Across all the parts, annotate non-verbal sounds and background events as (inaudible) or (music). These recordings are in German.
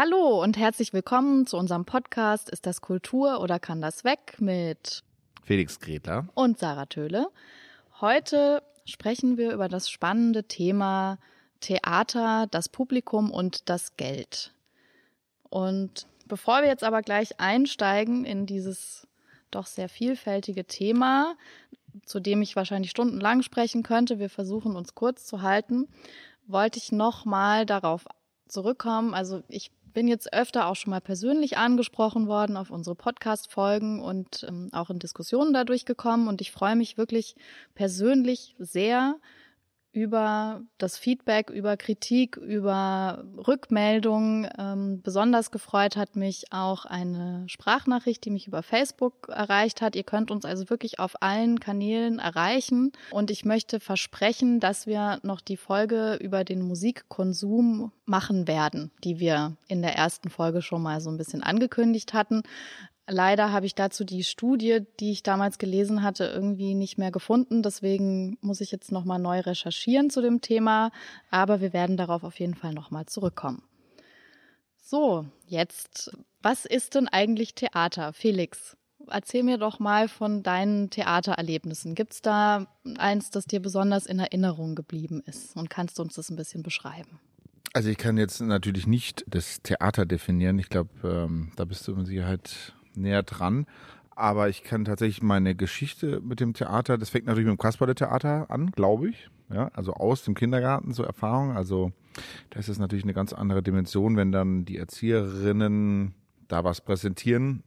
Hallo und herzlich willkommen zu unserem Podcast Ist das Kultur oder kann das weg mit Felix Gretler und Sarah Töhle. Heute sprechen wir über das spannende Thema Theater, das Publikum und das Geld. Und bevor wir jetzt aber gleich einsteigen in dieses doch sehr vielfältige Thema, zu dem ich wahrscheinlich stundenlang sprechen könnte, wir versuchen uns kurz zu halten, wollte ich noch mal darauf zurückkommen. Also ich bin jetzt öfter auch schon mal persönlich angesprochen worden auf unsere Podcast-Folgen und ähm, auch in Diskussionen dadurch gekommen. Und ich freue mich wirklich persönlich sehr über das Feedback, über Kritik, über Rückmeldungen. Ähm, besonders gefreut hat mich auch eine Sprachnachricht, die mich über Facebook erreicht hat. Ihr könnt uns also wirklich auf allen Kanälen erreichen. Und ich möchte versprechen, dass wir noch die Folge über den Musikkonsum machen werden, die wir in der ersten Folge schon mal so ein bisschen angekündigt hatten. Leider habe ich dazu die Studie, die ich damals gelesen hatte, irgendwie nicht mehr gefunden. Deswegen muss ich jetzt nochmal neu recherchieren zu dem Thema. Aber wir werden darauf auf jeden Fall nochmal zurückkommen. So, jetzt, was ist denn eigentlich Theater? Felix, erzähl mir doch mal von deinen Theatererlebnissen. Gibt's da eins, das dir besonders in Erinnerung geblieben ist? Und kannst du uns das ein bisschen beschreiben? Also ich kann jetzt natürlich nicht das Theater definieren. Ich glaube, ähm, da bist du mit Sicherheit näher dran. Aber ich kann tatsächlich meine Geschichte mit dem Theater, das fängt natürlich mit dem Kasperle-Theater an, glaube ich. Ja, also aus dem Kindergarten so Erfahrung. Also da ist es natürlich eine ganz andere Dimension, wenn dann die Erzieherinnen da was präsentieren.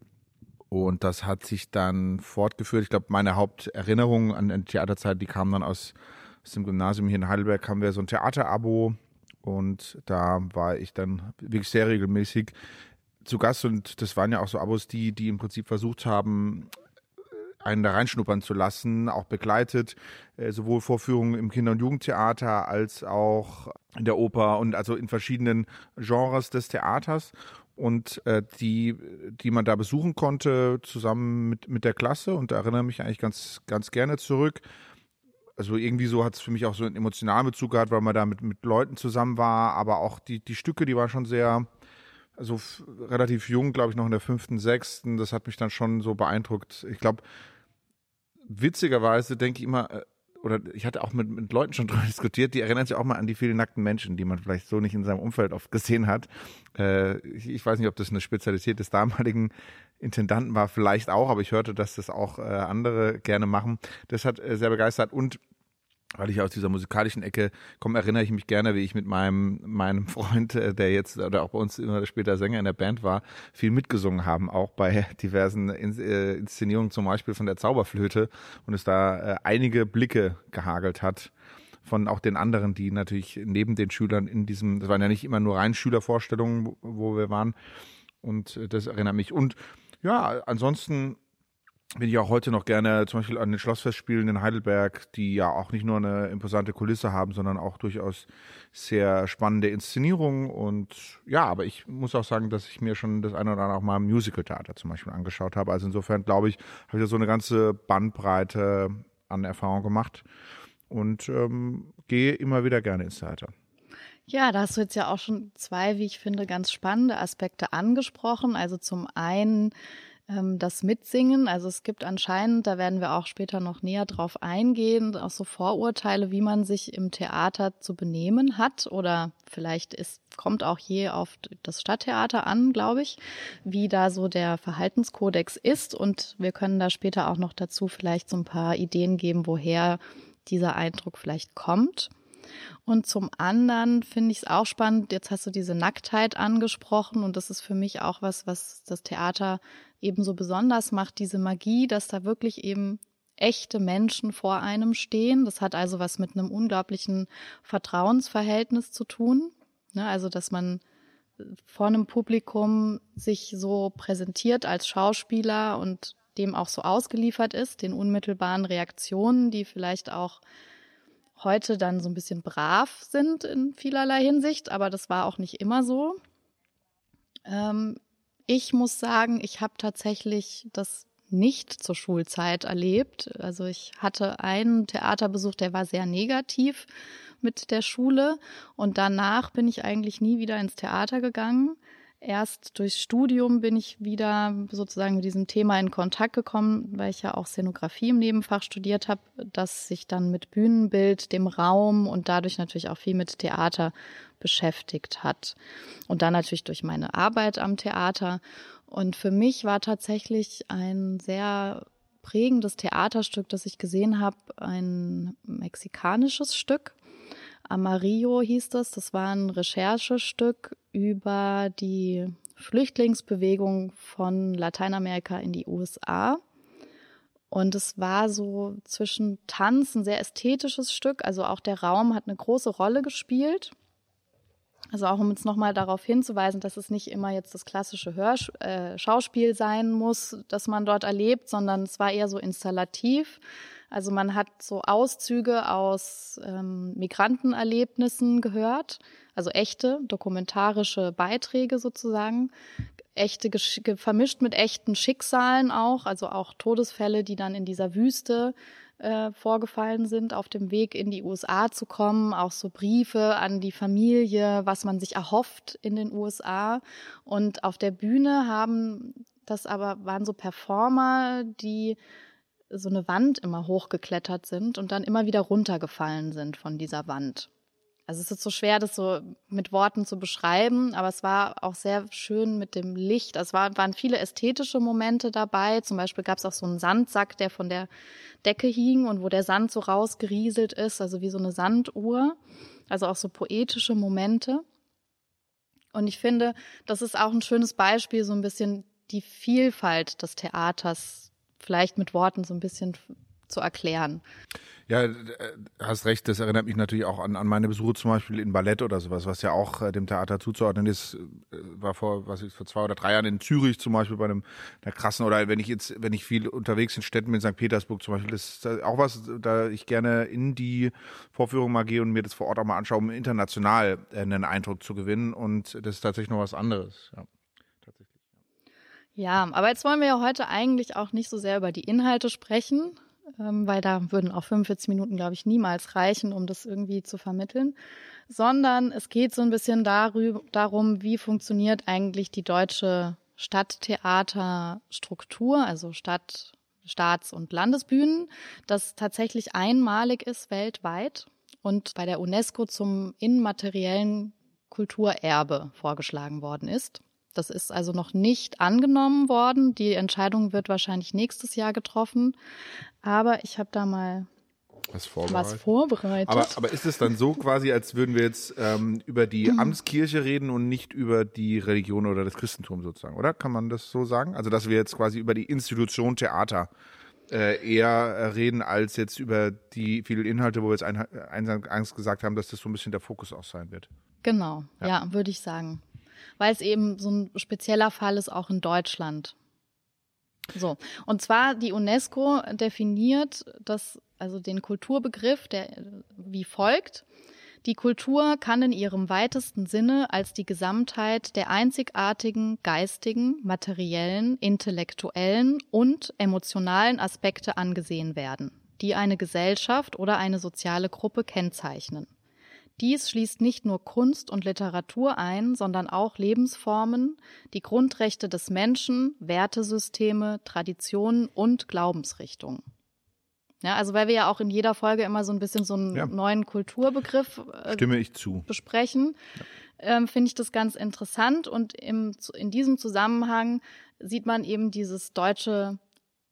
Und das hat sich dann fortgeführt. Ich glaube, meine Haupterinnerung an die Theaterzeit, die kam dann aus, aus dem Gymnasium hier in Heidelberg, haben wir so ein Theaterabo und da war ich dann wirklich sehr regelmäßig zu Gast und das waren ja auch so Abos, die, die im Prinzip versucht haben, einen da reinschnuppern zu lassen, auch begleitet, äh, sowohl Vorführungen im Kinder- und Jugendtheater als auch in der Oper und also in verschiedenen Genres des Theaters und äh, die, die man da besuchen konnte, zusammen mit, mit der Klasse und da erinnere mich eigentlich ganz, ganz gerne zurück. Also irgendwie so hat es für mich auch so einen emotionalen Bezug gehabt, weil man da mit, mit Leuten zusammen war, aber auch die, die Stücke, die waren schon sehr, also relativ jung, glaube ich, noch in der fünften, sechsten. Das hat mich dann schon so beeindruckt. Ich glaube, witzigerweise denke ich immer, äh, oder ich hatte auch mit, mit Leuten schon (laughs) drüber diskutiert, die erinnern sich auch mal an die vielen nackten Menschen, die man vielleicht so nicht in seinem Umfeld oft gesehen hat. Äh, ich, ich, weiß nicht, ob das eine Spezialität des damaligen Intendanten war, vielleicht auch, aber ich hörte, dass das auch äh, andere gerne machen. Das hat äh, sehr begeistert und weil ich aus dieser musikalischen Ecke komme, erinnere ich mich gerne, wie ich mit meinem meinem Freund, äh, der jetzt oder auch bei uns immer später Sänger in der Band war, viel mitgesungen haben, auch bei diversen äh, Inszenierungen, zum Beispiel von der Zauberflöte und es da äh, einige Blicke gehagelt hat von auch den anderen, die natürlich neben den Schülern in diesem, das waren ja nicht immer nur rein Schülervorstellungen, wo wir waren und das erinnert mich. Und ja, ansonsten bin ich auch heute noch gerne zum Beispiel an den Schlossfestspielen in Heidelberg, die ja auch nicht nur eine imposante Kulisse haben, sondern auch durchaus sehr spannende Inszenierungen. Und ja, aber ich muss auch sagen, dass ich mir schon das eine oder andere auch mal Musical-Theater zum Beispiel angeschaut habe. Also insofern glaube ich, habe ich da so eine ganze Bandbreite an Erfahrung gemacht und ähm, gehe immer wieder gerne ins Theater. Ja, da hast du jetzt ja auch schon zwei, wie ich finde, ganz spannende Aspekte angesprochen. Also zum einen ähm, das Mitsingen. Also es gibt anscheinend, da werden wir auch später noch näher drauf eingehen, auch so Vorurteile, wie man sich im Theater zu benehmen hat oder vielleicht ist, kommt auch je auf das Stadttheater an, glaube ich, wie da so der Verhaltenskodex ist und wir können da später auch noch dazu vielleicht so ein paar Ideen geben, woher dieser Eindruck vielleicht kommt. Und zum anderen finde ich es auch spannend, jetzt hast du diese Nacktheit angesprochen und das ist für mich auch was, was das Theater eben so besonders macht, diese Magie, dass da wirklich eben echte Menschen vor einem stehen. Das hat also was mit einem unglaublichen Vertrauensverhältnis zu tun. Ne, also, dass man vor einem Publikum sich so präsentiert als Schauspieler und dem auch so ausgeliefert ist, den unmittelbaren Reaktionen, die vielleicht auch heute dann so ein bisschen brav sind in vielerlei Hinsicht, aber das war auch nicht immer so. Ähm, ich muss sagen, ich habe tatsächlich das nicht zur Schulzeit erlebt. Also ich hatte einen Theaterbesuch, der war sehr negativ mit der Schule und danach bin ich eigentlich nie wieder ins Theater gegangen. Erst durchs Studium bin ich wieder sozusagen mit diesem Thema in Kontakt gekommen, weil ich ja auch Szenografie im Nebenfach studiert habe, das sich dann mit Bühnenbild, dem Raum und dadurch natürlich auch viel mit Theater beschäftigt hat. Und dann natürlich durch meine Arbeit am Theater. Und für mich war tatsächlich ein sehr prägendes Theaterstück, das ich gesehen habe, ein mexikanisches Stück. Amarillo hieß das. Das war ein Recherchestück über die Flüchtlingsbewegung von Lateinamerika in die USA. Und es war so zwischen Tanz ein sehr ästhetisches Stück. Also auch der Raum hat eine große Rolle gespielt. Also auch um uns nochmal darauf hinzuweisen, dass es nicht immer jetzt das klassische Hörsch äh, Schauspiel sein muss, das man dort erlebt, sondern es war eher so installativ. Also man hat so Auszüge aus ähm, Migrantenerlebnissen gehört, also echte dokumentarische Beiträge sozusagen, echte vermischt mit echten Schicksalen auch, also auch Todesfälle, die dann in dieser Wüste äh, vorgefallen sind, auf dem Weg in die USA zu kommen, auch so Briefe an die Familie, was man sich erhofft in den USA. Und auf der Bühne haben das aber waren so Performer, die so eine Wand immer hochgeklettert sind und dann immer wieder runtergefallen sind von dieser Wand. Also es ist so schwer, das so mit Worten zu beschreiben, aber es war auch sehr schön mit dem Licht. Es war, waren viele ästhetische Momente dabei. Zum Beispiel gab es auch so einen Sandsack, der von der Decke hing und wo der Sand so rausgerieselt ist, also wie so eine Sanduhr. Also auch so poetische Momente. Und ich finde, das ist auch ein schönes Beispiel, so ein bisschen die Vielfalt des Theaters vielleicht mit Worten so ein bisschen zu erklären. Ja, äh, hast recht, das erinnert mich natürlich auch an, an meine Besuche zum Beispiel in Ballett oder sowas, was ja auch äh, dem Theater zuzuordnen ist. Äh, war vor, was ich, vor zwei oder drei Jahren in Zürich zum Beispiel bei einem einer krassen, oder wenn ich jetzt, wenn ich viel unterwegs in Städten in St. Petersburg zum Beispiel, ist auch was, da ich gerne in die Vorführung mal gehe und mir das vor Ort auch mal anschaue, um international äh, einen Eindruck zu gewinnen. Und das ist tatsächlich noch was anderes. Ja. Ja, aber jetzt wollen wir ja heute eigentlich auch nicht so sehr über die Inhalte sprechen, ähm, weil da würden auch 45 Minuten, glaube ich, niemals reichen, um das irgendwie zu vermitteln, sondern es geht so ein bisschen darum, wie funktioniert eigentlich die deutsche Stadttheaterstruktur, also Stadt, Staats- und Landesbühnen, das tatsächlich einmalig ist weltweit und bei der UNESCO zum immateriellen Kulturerbe vorgeschlagen worden ist. Das ist also noch nicht angenommen worden. Die Entscheidung wird wahrscheinlich nächstes Jahr getroffen. Aber ich habe da mal was vorbereitet. Was vorbereitet. Aber, aber ist es dann so quasi, als würden wir jetzt ähm, über die mhm. Amtskirche reden und nicht über die Religion oder das Christentum sozusagen, oder? Kann man das so sagen? Also, dass wir jetzt quasi über die Institution Theater äh, eher reden, als jetzt über die vielen Inhalte, wo wir jetzt ein, eingangs gesagt haben, dass das so ein bisschen der Fokus auch sein wird. Genau, ja, ja würde ich sagen weil es eben so ein spezieller Fall ist, auch in Deutschland. So. Und zwar die UNESCO definiert das, also den Kulturbegriff, der wie folgt. Die Kultur kann in ihrem weitesten Sinne als die Gesamtheit der einzigartigen geistigen, materiellen, intellektuellen und emotionalen Aspekte angesehen werden, die eine Gesellschaft oder eine soziale Gruppe kennzeichnen. Dies schließt nicht nur Kunst und Literatur ein, sondern auch Lebensformen, die Grundrechte des Menschen, Wertesysteme, Traditionen und Glaubensrichtungen. Ja, also weil wir ja auch in jeder Folge immer so ein bisschen so einen ja. neuen Kulturbegriff äh, Stimme ich zu. besprechen, ja. ähm, finde ich das ganz interessant. Und im, in diesem Zusammenhang sieht man eben dieses deutsche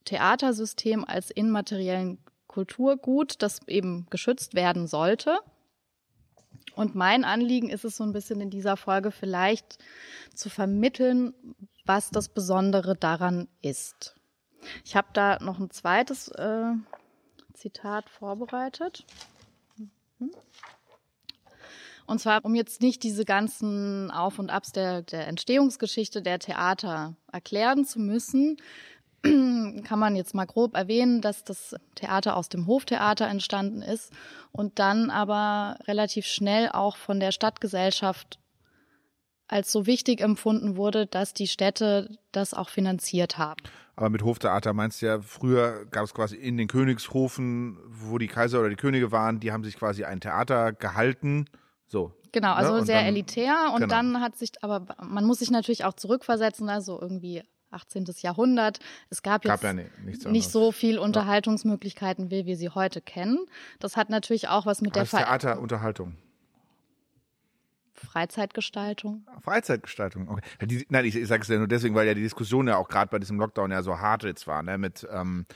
Theatersystem als immateriellen Kulturgut, das eben geschützt werden sollte. Und mein Anliegen ist es so ein bisschen in dieser Folge vielleicht zu vermitteln, was das Besondere daran ist. Ich habe da noch ein zweites äh, Zitat vorbereitet. Und zwar, um jetzt nicht diese ganzen Auf und Abs der, der Entstehungsgeschichte der Theater erklären zu müssen, (clears throat) kann man jetzt mal grob erwähnen, dass das Theater aus dem Hoftheater entstanden ist und dann aber relativ schnell auch von der Stadtgesellschaft als so wichtig empfunden wurde, dass die Städte das auch finanziert haben. Aber mit Hoftheater meinst du ja, früher gab es quasi in den Königshofen, wo die Kaiser oder die Könige waren, die haben sich quasi ein Theater gehalten So. Genau, Ne? also Und sehr dann- elitär und genau. dann hat sich, aber man muss sich natürlich auch zurückversetzen, also irgendwie 18. Jahrhundert. Es gab jetzt Gab ja nicht, so viel Unterhaltungsmöglichkeiten, wie wir sie heute kennen. Das hat natürlich auch was mit der Als Ver Theater, Unterhaltung. Freizeitgestaltung. Freizeitgestaltung. Okay. Die, nein, ich, ich sage es ja nur deswegen, weil ja die Diskussion ja auch gerade bei diesem Lockdown ja so hart jetzt war, ne? Mit ähm,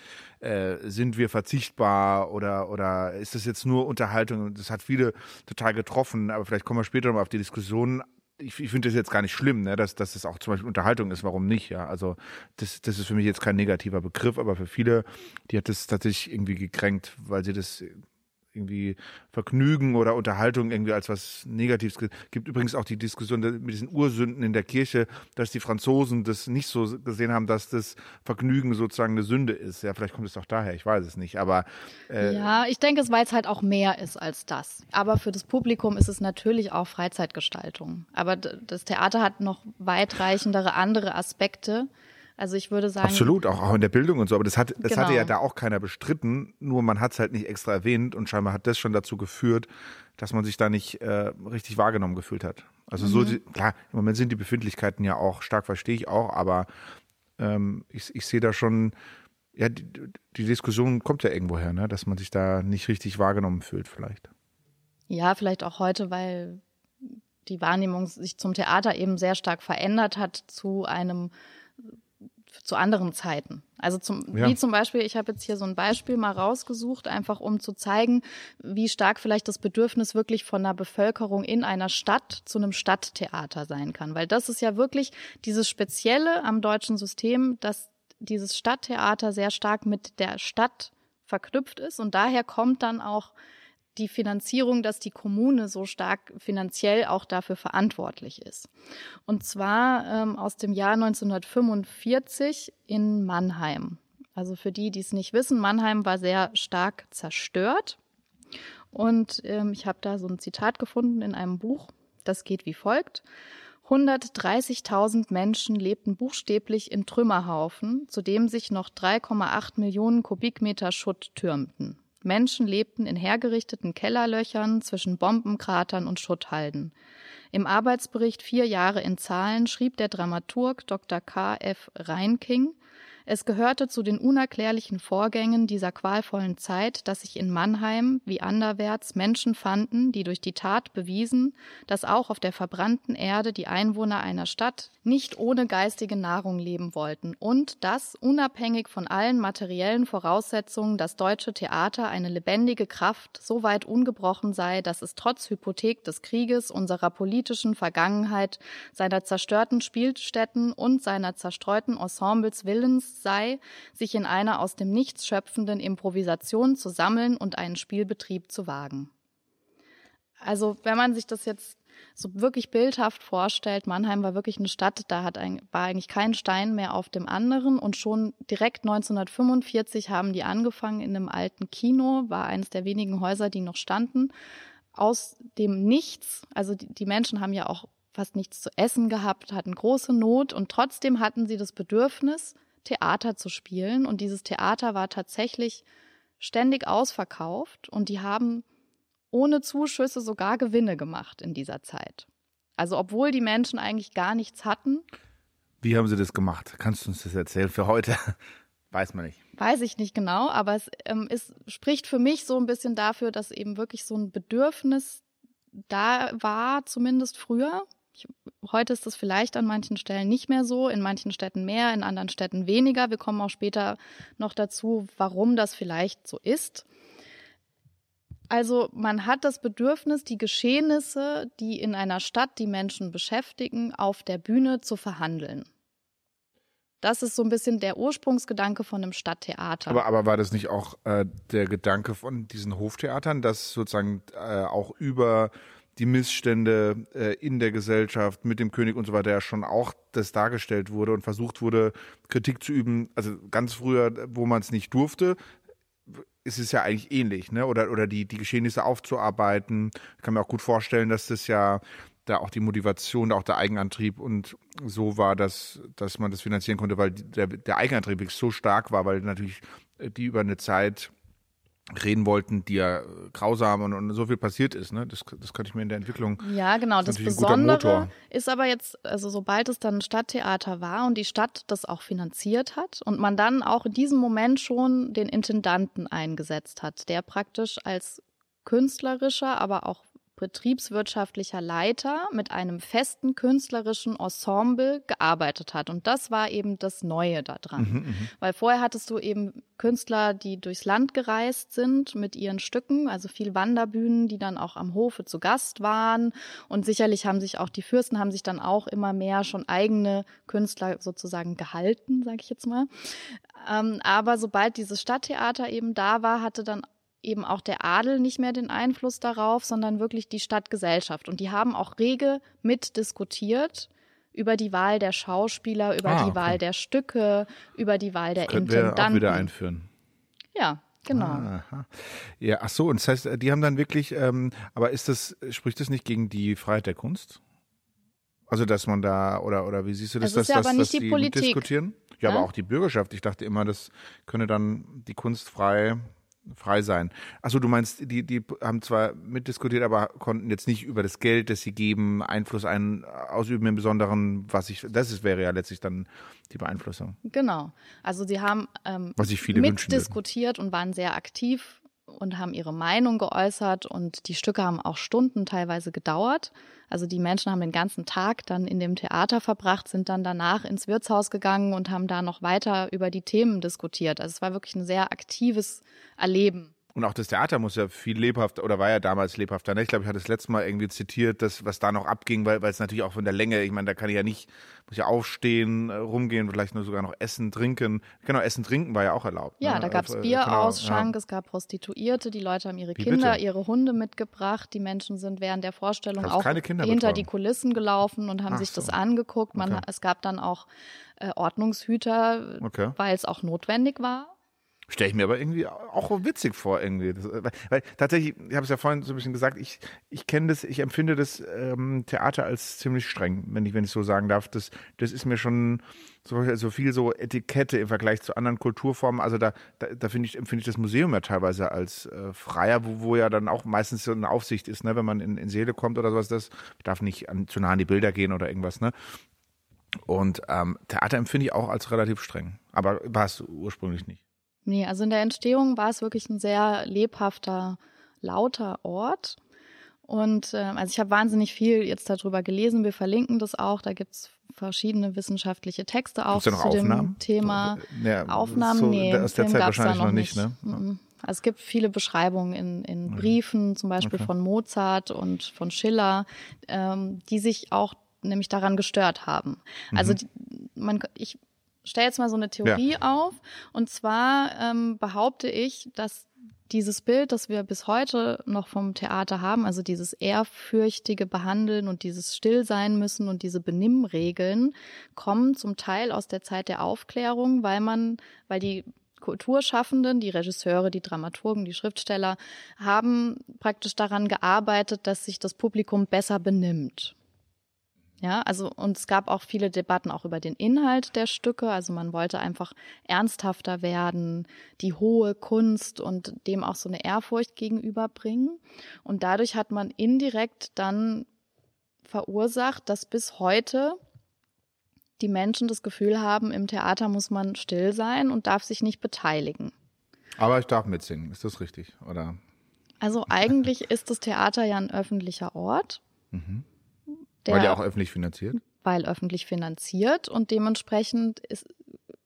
äh, sind wir verzichtbar oder oder ist das jetzt nur Unterhaltung? Das hat viele total getroffen, aber vielleicht kommen wir später nochmal auf die Diskussion. Ich, ich finde das jetzt gar nicht schlimm, ne? dass, dass es auch zum Beispiel Unterhaltung ist, warum nicht, ja. Also das, das ist für mich jetzt kein negativer Begriff, aber für viele, die hat das tatsächlich irgendwie gekränkt, weil sie das irgendwie Vergnügen oder Unterhaltung irgendwie als was Negatives gibt. Übrigens auch die Diskussion mit diesen Ursünden in der Kirche, dass die Franzosen das nicht so gesehen haben, dass das Vergnügen sozusagen eine Sünde ist. Ja, vielleicht kommt es doch daher, ich weiß es nicht. Aber äh, Ja, ich denke, es weil es halt auch mehr ist als das. Aber für das Publikum ist es natürlich auch Freizeitgestaltung. Aber das Theater hat noch weitreichendere andere Aspekte. Also ich würde sagen, absolut, auch, auch in der Bildung und so. Aber das, hat, das Genau. hatte ja da auch keiner bestritten, nur man hat es halt nicht extra erwähnt und scheinbar hat das schon dazu geführt, dass man sich da nicht äh, richtig wahrgenommen gefühlt hat. Also Mhm. so, klar, im Moment sind die Befindlichkeiten ja auch stark, verstehe ich auch, aber ähm, ich, ich sehe da schon, ja, die, die Diskussion kommt ja irgendwo her, ne? dass man sich da nicht richtig wahrgenommen fühlt vielleicht. Ja, vielleicht auch heute, weil die Wahrnehmung sich zum Theater eben sehr stark verändert hat zu einem zu anderen Zeiten. Also zum, Ja. wie zum Beispiel, ich habe jetzt hier so ein Beispiel mal rausgesucht, einfach um zu zeigen, wie stark vielleicht das Bedürfnis wirklich von einer Bevölkerung in einer Stadt zu einem Stadttheater sein kann. Weil das ist ja wirklich dieses Spezielle am deutschen System, dass dieses Stadttheater sehr stark mit der Stadt verknüpft ist und daher kommt dann auch die Finanzierung, dass die Kommune so stark finanziell auch dafür verantwortlich ist. Und zwar ähm, aus dem Jahr 1945 in Mannheim. Also für die, die es nicht wissen, Mannheim war sehr stark zerstört. Und ähm, ich habe da so ein Zitat gefunden in einem Buch. Das geht wie folgt. 130.000 Menschen lebten buchstäblich in Trümmerhaufen, zu dem sich noch 3,8 Millionen Kubikmeter Schutt türmten. Menschen lebten in hergerichteten Kellerlöchern zwischen Bombenkratern und Schutthalden. Im Arbeitsbericht Vier Jahre in Zahlen schrieb der Dramaturg Dr. K. F. Reinking, es gehörte zu den unerklärlichen Vorgängen dieser qualvollen Zeit, dass sich in Mannheim wie anderwärts Menschen fanden, die durch die Tat bewiesen, dass auch auf der verbrannten Erde die Einwohner einer Stadt nicht ohne geistige Nahrung leben wollten und dass, unabhängig von allen materiellen Voraussetzungen, das deutsche Theater eine lebendige Kraft so weit ungebrochen sei, dass es trotz Hypothek des Krieges, unserer politischen Vergangenheit, seiner zerstörten Spielstätten und seiner zerstreuten Ensembles willens sei, sich in einer aus dem Nichts schöpfenden Improvisation zu sammeln und einen Spielbetrieb zu wagen. Also, wenn man sich das jetzt so wirklich bildhaft vorstellt, Mannheim war wirklich eine Stadt, da hat ein, war eigentlich kein Stein mehr auf dem anderen und schon direkt 1945 haben die angefangen in einem alten Kino, war eines der wenigen Häuser, die noch standen, aus dem Nichts, also die, die Menschen haben ja auch fast nichts zu essen gehabt, hatten große Not und trotzdem hatten sie das Bedürfnis, Theater zu spielen und dieses Theater war tatsächlich ständig ausverkauft und die haben ohne Zuschüsse sogar Gewinne gemacht in dieser Zeit. Also obwohl die Menschen eigentlich gar nichts hatten, Wie haben sie das gemacht? Kannst du uns das erzählen für heute? (laughs) Weiß man nicht. weiß ich nicht genau, aber es ähm, ist, spricht für mich so ein bisschen dafür, dass eben wirklich so ein Bedürfnis da war, zumindest früher. Ich, heute ist das vielleicht an manchen Stellen nicht mehr so, in manchen Städten mehr, in anderen Städten weniger. Wir kommen auch später noch dazu, warum das vielleicht so ist. Also man hat das Bedürfnis, die Geschehnisse, die in einer Stadt die Menschen beschäftigen, auf der Bühne zu verhandeln. Das ist so ein bisschen der Ursprungsgedanke von einem Stadttheater. Aber, aber war das nicht auch äh, der Gedanke von diesen Hoftheatern, dass sozusagen äh, auch über die Missstände äh, in der Gesellschaft mit dem König und so weiter ja schon auch das dargestellt wurde und versucht wurde, Kritik zu üben. Also ganz früher, wo man es nicht durfte, ist es ja eigentlich ähnlich, ne? Oder, oder die, die Geschehnisse aufzuarbeiten. Ich kann mir auch gut vorstellen, dass das ja da auch die Motivation, auch der Eigenantrieb und so war, dass, dass man das finanzieren konnte, weil der, der Eigenantrieb so stark war, weil natürlich die über eine Zeit reden wollten, die ja grausam und, und so viel passiert ist. Ne? Das, das könnte ich mir in der Entwicklung. Ja, genau. Das, das Besondere ist aber jetzt, also sobald es dann ein Stadttheater war und die Stadt das auch finanziert hat und man dann auch in diesem Moment schon den Intendanten eingesetzt hat, der praktisch als künstlerischer, aber auch betriebswirtschaftlicher Leiter mit einem festen künstlerischen Ensemble gearbeitet hat. Und das war eben das Neue daran. Mhm, mhm, Weil vorher hattest du eben Künstler, die durchs Land gereist sind mit ihren Stücken, also viel Wanderbühnen, die dann auch am Hofe zu Gast waren. Und sicherlich haben sich auch die Fürsten haben sich dann auch immer mehr schon eigene Künstler sozusagen gehalten, sage ich jetzt mal. Ähm, aber sobald dieses Stadttheater eben da war, hatte dann eben auch der Adel nicht mehr den Einfluss darauf, sondern wirklich die Stadtgesellschaft. Und die haben auch rege mitdiskutiert über die Wahl der Schauspieler, über die okay. Wahl der Stücke, über die Wahl der Können Intendanten. Wir auch wieder einführen. Ja, genau. Aha. Ja, ach so, und das heißt, die haben dann wirklich, ähm, aber ist das, spricht das nicht gegen die Freiheit der Kunst? Also, dass man da, oder, oder wie siehst du das, das dass, ja dass, dass die, die Politik. diskutieren? Ja, ja, aber auch die Bürgerschaft. Ich dachte immer, das könne dann die Kunst frei frei sein. Achso, du meinst, die, die haben zwar mitdiskutiert, aber konnten jetzt nicht über das Geld, das sie geben, Einfluss ein, ausüben im Besonderen, was ich, das ist, wäre ja letztlich dann die Beeinflussung. Genau. Also sie haben ähm, was sich viele mitdiskutiert und waren sehr aktiv und haben ihre Meinung geäußert und die Stücke haben auch Stunden teilweise gedauert. Also die Menschen haben den ganzen Tag dann in dem Theater verbracht, sind dann danach ins Wirtshaus gegangen und haben da noch weiter über die Themen diskutiert. Also es war wirklich ein sehr aktives Erleben. Und auch das Theater muss ja viel lebhafter, oder war ja damals lebhafter. Ne? Ich glaube, ich hatte das letzte Mal irgendwie zitiert, dass, was da noch abging, weil, weil es natürlich auch von der Länge, ich meine, da kann ich ja nicht, muss ja aufstehen, äh, rumgehen, vielleicht nur sogar noch essen, trinken. Genau, essen, trinken war ja auch erlaubt. Ja, ne? da gab es Bierausschank, äh, genau, ja. es gab Prostituierte, die Leute haben ihre Wie Kinder, bitte? ihre Hunde mitgebracht. Die Menschen sind während der Vorstellung auch hinter die Kulissen gelaufen und haben Ach sich so. das angeguckt. Man, okay. Es gab dann auch äh, Ordnungshüter, okay. weil es auch notwendig war. Stelle ich mir aber irgendwie auch witzig vor, irgendwie. Das, weil, weil, tatsächlich, ich habe es ja vorhin so ein bisschen gesagt, ich, ich kenne das, ich empfinde das ähm, Theater als ziemlich streng, wenn ich, wenn ich so sagen darf. Das, das ist mir schon so, so viel so Etikette im Vergleich zu anderen Kulturformen. Also da, da, da finde ich, empfinde ich das Museum ja teilweise als äh, freier, wo, wo ja dann auch meistens so eine Aufsicht ist, ne, wenn man in, in Seele kommt oder sowas, das darf nicht an, zu nah an die Bilder gehen oder irgendwas, ne? Und ähm, Theater empfinde ich auch als relativ streng. Aber war es ursprünglich nicht. Nee, also in der Entstehung war es wirklich ein sehr lebhafter, lauter Ort. Und äh, also ich habe wahnsinnig viel jetzt darüber gelesen. Wir verlinken das auch. Da gibt's verschiedene wissenschaftliche Texte auch zu dem Thema. Ja, Aufnahmen, so, nee, aus der Film Zeit wahrscheinlich noch nicht. Ne? Also es gibt viele Beschreibungen in, in Briefen, zum Beispiel okay. von Mozart und von Schiller, ähm, die sich auch nämlich daran gestört haben. Also mhm. die, man, ich stelle jetzt mal so eine Theorie ja. auf. Und zwar ähm, behaupte ich, dass dieses Bild, das wir bis heute noch vom Theater haben, also dieses ehrfürchtige Behandeln und dieses Stillsein müssen und diese Benimmregeln, kommen zum Teil aus der Zeit der Aufklärung, weil man, weil die Kulturschaffenden, die Regisseure, die Dramaturgen, die Schriftsteller haben praktisch daran gearbeitet, dass sich das Publikum besser benimmt. Ja, also und es gab auch viele Debatten auch über den Inhalt der Stücke. Also man wollte einfach ernsthafter werden, die hohe Kunst und dem auch so eine Ehrfurcht gegenüberbringen. Und dadurch hat man indirekt dann verursacht, dass bis heute die Menschen das Gefühl haben, im Theater muss man still sein und darf sich nicht beteiligen. Aber ich darf mitsingen, ist das richtig, oder? Also (laughs) eigentlich ist das Theater ja ein öffentlicher Ort. Mhm. Der, weil ja auch öffentlich finanziert? Weil öffentlich finanziert und dementsprechend ist,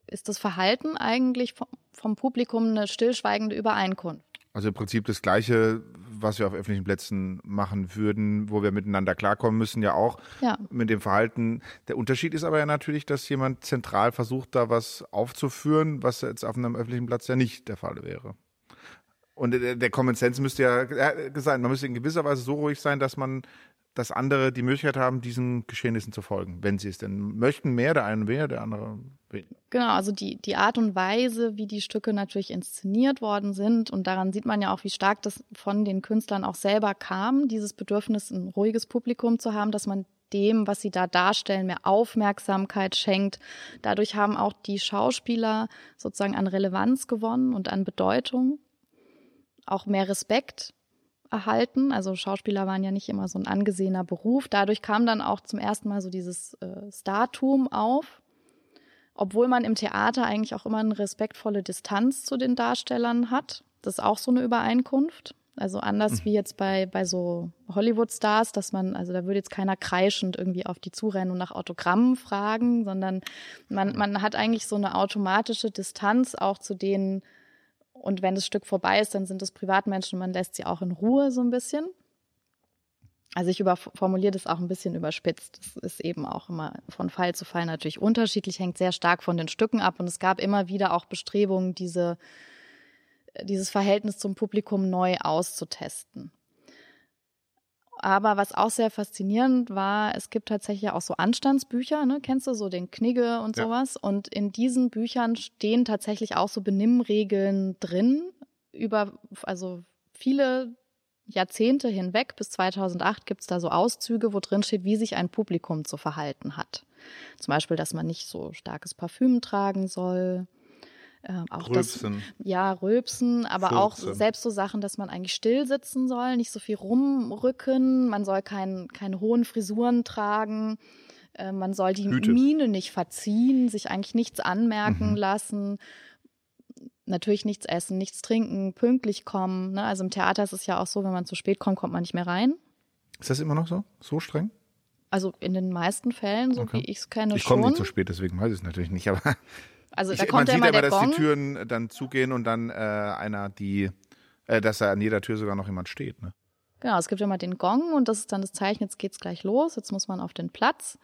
ist das Verhalten eigentlich vom, vom Publikum eine stillschweigende Übereinkunft. Also im Prinzip das Gleiche, was wir auf öffentlichen Plätzen machen würden, wo wir miteinander klarkommen müssen, ja auch ja. mit dem Verhalten. Der Unterschied ist aber ja natürlich, dass jemand zentral versucht, da was aufzuführen, was jetzt auf einem öffentlichen Platz ja nicht der Fall wäre. Und der, Common Sense müsste ja, ja gesagt, man müsste in gewisser Weise so ruhig sein, dass man dass andere die Möglichkeit haben, diesen Geschehnissen zu folgen, wenn sie es denn möchten. Mehr der eine mehr, der andere weniger. Genau, also die, die Art und Weise, wie die Stücke natürlich inszeniert worden sind und daran sieht man ja auch, wie stark das von den Künstlern auch selber kam, dieses Bedürfnis, ein ruhiges Publikum zu haben, dass man dem, was sie da darstellen, mehr Aufmerksamkeit schenkt. Dadurch haben auch die Schauspieler sozusagen an Relevanz gewonnen und an Bedeutung. auch mehr Respekt erhalten. Also Schauspieler waren ja nicht immer so ein angesehener Beruf. Dadurch kam dann auch zum ersten Mal so dieses äh, Startum auf. Obwohl man im Theater eigentlich auch immer eine respektvolle Distanz zu den Darstellern hat. Das ist auch so eine Übereinkunft. Also anders mhm. wie jetzt bei, bei so Hollywood-Stars, dass man, also da würde jetzt keiner kreischend irgendwie auf die zurennen und nach Autogrammen fragen, sondern man, man hat eigentlich so eine automatische Distanz auch zu denen, und wenn das Stück vorbei ist, dann sind es Privatmenschen, man lässt sie auch in Ruhe so ein bisschen. Also ich formuliere das auch ein bisschen überspitzt. Das ist eben auch immer von Fall zu Fall natürlich unterschiedlich, hängt sehr stark von den Stücken ab. Und es gab immer wieder auch Bestrebungen, diese, dieses Verhältnis zum Publikum neu auszutesten. Aber was auch sehr faszinierend war, es gibt tatsächlich auch so Anstandsbücher, ne? kennst du so den Knigge und ja. sowas. Und in diesen Büchern stehen tatsächlich auch so Benimmregeln drin über, also viele Jahrzehnte hinweg, bis 2008 gibt's da so Auszüge, wo drin steht, wie sich ein Publikum zu verhalten hat. Zum Beispiel, dass man nicht so starkes Parfüm tragen soll, äh, auch Rülpsen. Das, ja, Rülpsen, aber 14. auch selbst so Sachen, dass man eigentlich still sitzen soll, nicht so viel rumrücken, man soll kein, keine hohen Frisuren tragen, äh, man soll die Hüte. Miene nicht verziehen, sich eigentlich nichts anmerken mhm. lassen, natürlich nichts essen, nichts trinken, pünktlich kommen. Ne? Also im Theater ist es ja auch so, wenn man zu spät kommt, kommt man nicht mehr rein. Ist das immer noch so? So streng? Also in den meisten Fällen, so okay. wie ich es kenne, ich schon. Ich komme nicht zu spät, deswegen weiß ich es natürlich nicht, aber also ich, da kommt man ja sieht immer aber, dass die Türen dann zugehen und dann äh, einer die, äh, dass da an jeder Tür sogar noch jemand steht. Ne? Genau, es gibt immer den Gong und das ist dann das Zeichen, jetzt geht's gleich los, jetzt muss man auf den Platz.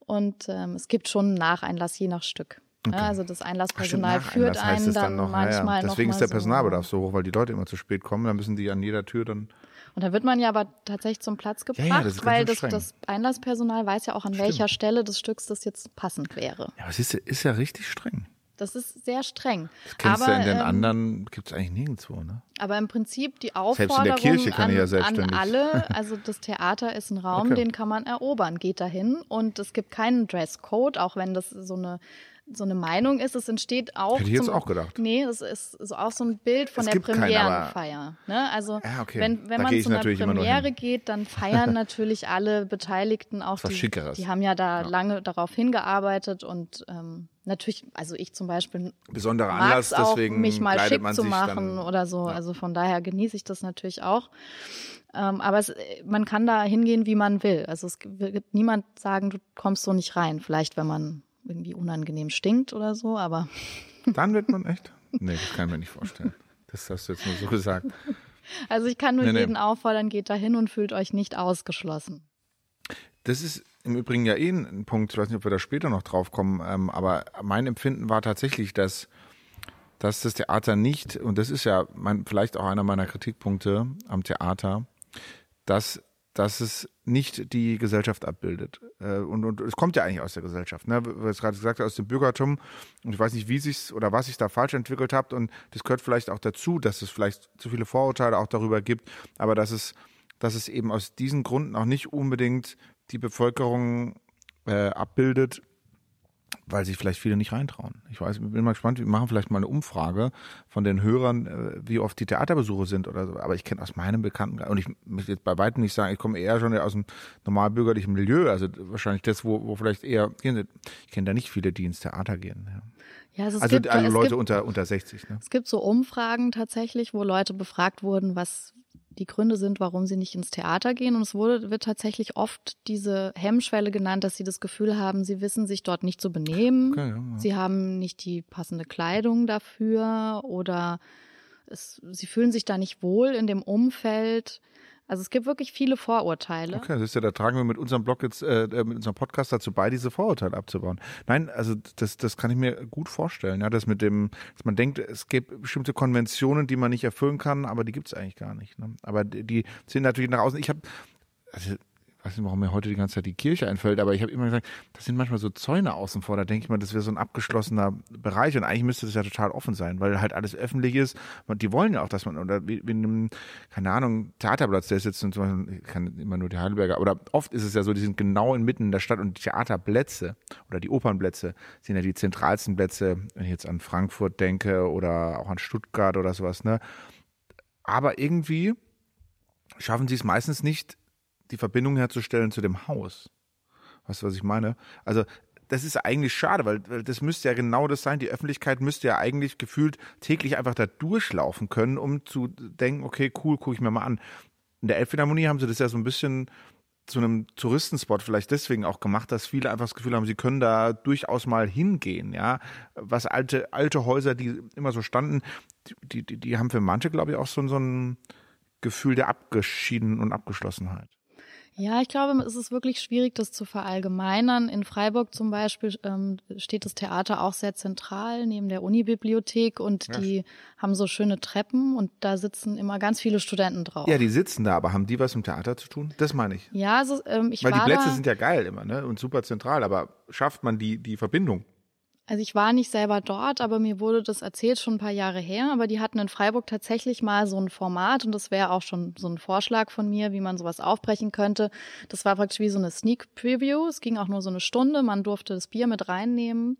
Und ähm, es gibt schon einen Nacheinlass je nach Stück. Okay. Ja, also das Einlasspersonal Ach, stimmt, führt einen dann, dann noch, manchmal ja, ja. Deswegen ist der Personalbedarf so hoch, weil die Leute immer zu spät kommen. Dann müssen die an jeder Tür dann und da wird man ja aber tatsächlich zum Platz gebracht, ja, ja, das weil das, das, Einlasspersonal weiß ja auch, an Stimmt. welcher Stelle des Stücks das jetzt passend wäre. Ja, aber es ist, ist ja richtig streng. Das ist sehr streng. Das kennst aber, du in den ähm, anderen, gibt es eigentlich nirgendwo, ne? Aber im Prinzip die Aufforderung an, ja an, alle, (laughs) also das Theater ist ein Raum, okay. den kann man erobern, geht dahin und es gibt keinen Dresscode, auch wenn das so eine so eine Meinung ist. Es entsteht auch. Hätte ich jetzt auch gedacht. Nee, das ist so auch so ein Bild von es der Premierenfeier. Ne? Also ja, okay. wenn, wenn man zu einer Premiere geht, dann feiern (laughs) natürlich alle Beteiligten auch. Das die, die haben ja da ja. lange darauf hingearbeitet und ähm, natürlich, also ich zum Beispiel besonderer Anlass, auch, deswegen mich mal schick zu machen oder so. Ja. Also von daher genieße ich das natürlich auch. Ähm, aber es, man kann da hingehen, wie man will. Also es wird niemand sagen, du kommst so nicht rein. Vielleicht, wenn man irgendwie unangenehm stinkt oder so, aber. (laughs) Dann wird man echt? Nee, das kann ich mir nicht vorstellen. Das hast du jetzt nur so gesagt. Also ich kann nur nee, jeden nee. auffordern, geht da hin und fühlt euch nicht ausgeschlossen. Das ist im Übrigen ja eh ein Punkt, ich weiß nicht, ob wir da später noch drauf kommen, ähm, aber mein Empfinden war tatsächlich, dass, dass das Theater nicht, und das ist ja mein, vielleicht auch einer meiner Kritikpunkte am Theater, dass dass es nicht die Gesellschaft abbildet. Äh, und, und es kommt ja eigentlich aus der Gesellschaft, ne? Was gerade gesagt aus dem Bürgertum. Und ich weiß nicht, wie sich's oder was sich da falsch entwickelt habt. Und das gehört vielleicht auch dazu, dass es vielleicht zu viele Vorurteile auch darüber gibt, aber dass es, dass es eben aus diesen Gründen auch nicht unbedingt die Bevölkerung äh, abbildet, weil sich vielleicht viele nicht reintrauen. Ich weiß, bin mal gespannt, wir machen vielleicht mal eine Umfrage von den Hörern, äh, wie oft die Theaterbesuche sind oder so. Aber ich kenne aus meinem Bekannten, und ich möchte jetzt bei weitem nicht sagen, ich komme eher schon aus dem normalbürgerlichen Milieu, also wahrscheinlich das, wo, wo vielleicht eher, ich kenne da nicht viele, die ins Theater gehen. Ja. Ja, also, also gibt, alle Leute gibt, unter, unter 60. Ne? Es gibt so Umfragen tatsächlich, wo Leute befragt wurden, was, die Gründe sind, warum sie nicht ins Theater gehen. Und es wurde, wird tatsächlich oft diese Hemmschwelle genannt, dass sie das Gefühl haben, sie wissen sich dort nicht zu benehmen. Okay, ja, ja. Sie haben nicht die passende Kleidung dafür oder es, sie fühlen sich da nicht wohl in dem Umfeld. Also es gibt wirklich viele Vorurteile. Okay, das ist ja, da tragen wir mit unserem Blog jetzt, äh, äh, mit unserem Podcast dazu bei, diese Vorurteile abzubauen. Nein, also das, das kann ich mir gut vorstellen, ja, dass mit dem, dass man denkt, es gibt bestimmte Konventionen, die man nicht erfüllen kann, aber die gibt es eigentlich gar nicht. Ne? Aber die, die sind natürlich nach außen. Ich habe, also weiß nicht, warum mir heute die ganze Zeit die Kirche einfällt, aber ich habe immer gesagt, das sind manchmal so Zäune außen vor. Da denke ich mal, das wäre so ein abgeschlossener Bereich und eigentlich müsste das ja total offen sein, weil halt alles öffentlich ist. Und die wollen ja auch, dass man, oder wie, wie in einem, keine Ahnung, Theaterplatz, der ist jetzt zum Beispiel, ich kann immer nur die Heidelberger, oder oft ist es ja so, die sind genau inmitten der Stadt und die Theaterplätze oder die Opernplätze sind ja die zentralsten Plätze, wenn ich jetzt an Frankfurt denke oder auch an Stuttgart oder sowas, ne? Aber irgendwie schaffen sie es meistens nicht, die Verbindung herzustellen zu dem Haus. Weißt du, was ich meine? Also das ist eigentlich schade, weil, weil das müsste ja genau das sein. Die Öffentlichkeit müsste ja eigentlich gefühlt täglich einfach da durchlaufen können, um zu denken, okay, cool, gucke ich mir mal an. In der Elbphilharmonie haben sie das ja so ein bisschen zu einem Touristenspot vielleicht deswegen auch gemacht, dass viele einfach das Gefühl haben, sie können da durchaus mal hingehen, ja. Was alte, alte Häuser, die immer so standen, die, die, die haben für manche, glaube ich, auch so, so ein Gefühl der Abgeschieden und Abgeschlossenheit. Ja, ich glaube, es ist wirklich schwierig, das zu verallgemeinern. In Freiburg zum Beispiel ähm, steht das Theater auch sehr zentral neben der Unibibliothek und ja. die haben so schöne Treppen und da sitzen immer ganz viele Studenten drauf. Ja, die sitzen da, aber haben die was im Theater zu tun? Das meine ich. Ja, also, ähm, ich Weil war die Plätze sind ja geil immer, ne? Und super zentral, aber schafft man die, die Verbindung? Also ich war nicht selber dort, aber mir wurde das erzählt schon ein paar Jahre her. Aber die hatten in Freiburg tatsächlich mal so ein Format und das wäre auch schon so ein Vorschlag von mir, wie man sowas aufbrechen könnte. Das war praktisch wie so eine Sneak Preview. Es ging auch nur so eine Stunde. Man durfte das Bier mit reinnehmen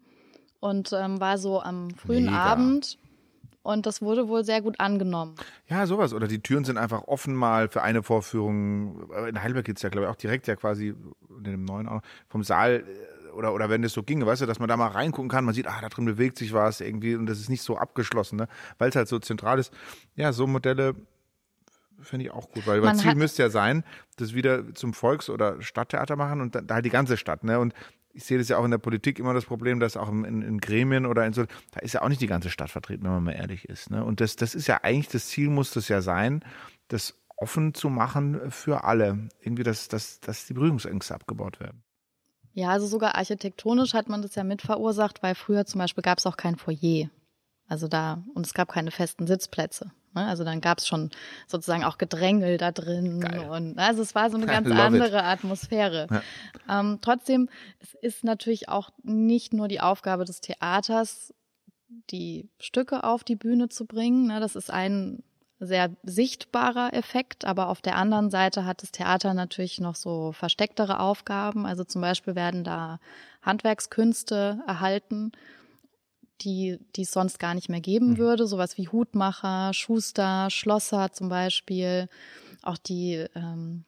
und ähm, war so am frühen Mega. Abend. Und das wurde wohl sehr gut angenommen. Ja, sowas. Oder die Türen sind einfach offen mal für eine Vorführung. In Heidelberg geht's ja, glaube ich, auch direkt ja quasi in dem neuen vom Saal äh, oder, oder wenn es so ginge, weißt du, dass man da mal reingucken kann, man sieht, ah, da drin bewegt sich was irgendwie und das ist nicht so abgeschlossen, ne? weil es halt so zentral ist. Ja, so Modelle finde ich auch gut, weil mein Ziel müsste ja sein, das wieder zum Volks- oder Stadttheater machen und da, da halt die ganze Stadt. Ne? Und ich sehe das ja auch in der Politik immer das Problem, dass auch in, in, in Gremien oder in so, da ist ja auch nicht die ganze Stadt vertreten, wenn man mal ehrlich ist. Ne? Und das, das ist ja eigentlich, das Ziel muss das ja sein, das offen zu machen für alle. Irgendwie, dass, dass, dass die Berührungsängste abgebaut werden. Ja, also sogar architektonisch hat man das ja mit verursacht, weil früher zum Beispiel gab es auch kein Foyer. Also da, und es gab keine festen Sitzplätze. Ne? Also dann gab es schon sozusagen auch Gedrängel da drin. Geil. Und also es war so eine (laughs) ganz love it. andere Atmosphäre. Ja. Ähm, trotzdem, es ist natürlich auch nicht nur die Aufgabe des Theaters, die Stücke auf die Bühne zu bringen. Ne? Das ist ein sehr sichtbarer Effekt, aber auf der anderen Seite hat das Theater natürlich noch so verstecktere Aufgaben. Also zum Beispiel werden da Handwerkskünste erhalten, die, die es sonst gar nicht mehr geben Mhm. würde. Sowas wie Hutmacher, Schuster, Schlosser zum Beispiel. Auch die ähm,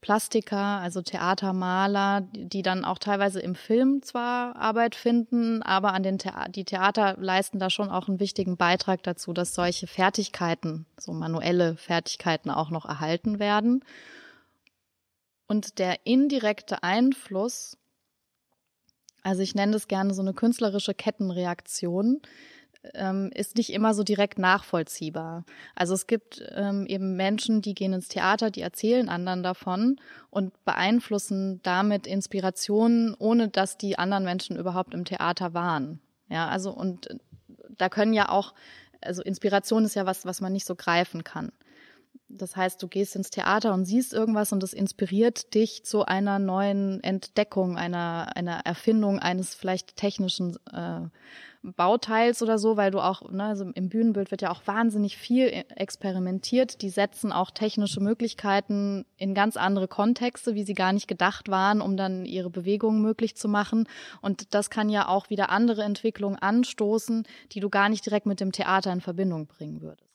Plastiker, also Theatermaler, die dann auch teilweise im Film zwar Arbeit finden, aber an den Thea die Theater leisten da schon auch einen wichtigen Beitrag dazu, dass solche Fertigkeiten, so manuelle Fertigkeiten auch noch erhalten werden. Und der indirekte Einfluss, also ich nenne das gerne so eine künstlerische Kettenreaktion, ähm, ist nicht immer so direkt nachvollziehbar. Also es gibt ähm, eben Menschen, die gehen ins Theater, die erzählen anderen davon und beeinflussen damit Inspirationen, ohne dass die anderen Menschen überhaupt im Theater waren. Ja, also und äh, da können ja auch, also Inspiration ist ja was, was man nicht so greifen kann. Das heißt, du gehst ins Theater und siehst irgendwas und das inspiriert dich zu einer neuen Entdeckung, einer, einer Erfindung eines vielleicht technischen äh, Bauteils oder so, weil du auch, ne, also im Bühnenbild wird ja auch wahnsinnig viel experimentiert. Die setzen auch technische Möglichkeiten in ganz andere Kontexte, wie sie gar nicht gedacht waren, um dann ihre Bewegungen möglich zu machen. Und das kann ja auch wieder andere Entwicklungen anstoßen, die du gar nicht direkt mit dem Theater in Verbindung bringen würdest.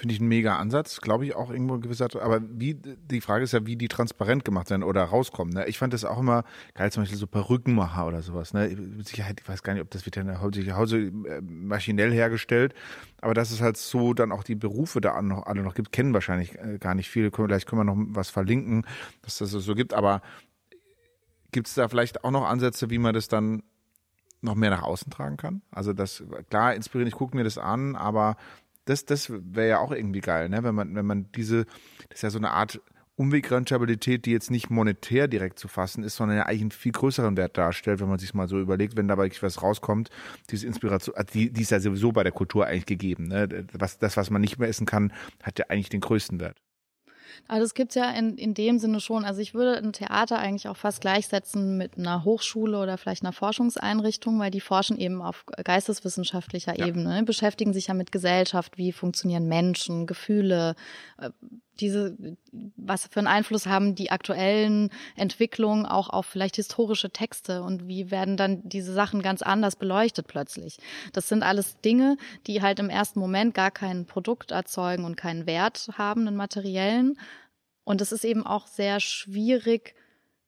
Finde ich ein mega Ansatz, glaube ich auch irgendwo gewisser. Aber wie, die Frage ist ja, wie die transparent gemacht werden oder rauskommen. Ne? Ich fand das auch immer geil, zum Beispiel so Perückenmacher oder sowas. Ne? Mit Sicherheit, ich weiß gar nicht, ob das wird ja heute, äh, maschinell hergestellt. Aber dass es halt so dann auch die Berufe da noch, alle noch gibt, kennen wahrscheinlich äh, gar nicht viele. Vielleicht können wir noch was verlinken, dass das so gibt. Aber gibt es da vielleicht auch noch Ansätze, wie man das dann noch mehr nach außen tragen kann? Also das, klar, inspirieren, ich gucke mir das an, aber das, das wäre ja auch irgendwie geil, ne? Wenn man, wenn man diese, das ist ja so eine Art Umwegrentabilität, die jetzt nicht monetär direkt zu fassen ist, sondern ja eigentlich einen viel größeren Wert darstellt, wenn man sich mal so überlegt, wenn dabei was rauskommt, diese Inspiration, äh, die, die ist ja sowieso bei der Kultur eigentlich gegeben. Ne? Was, das, was man nicht mehr essen kann, hat ja eigentlich den größten Wert. Also es gibt's ja in, in dem Sinne schon. Also ich würde ein Theater eigentlich auch fast gleichsetzen mit einer Hochschule oder vielleicht einer Forschungseinrichtung, weil die forschen eben auf geisteswissenschaftlicher Ja. Ebene, ne? beschäftigen sich ja mit Gesellschaft, wie funktionieren Menschen, Gefühle, äh, diese, was für einen Einfluss haben die aktuellen Entwicklungen auch auf vielleicht historische Texte und wie werden dann diese Sachen ganz anders beleuchtet plötzlich. Das sind alles Dinge, die halt im ersten Moment gar kein Produkt erzeugen und keinen Wert haben, einen materiellen. Und es ist eben auch sehr schwierig,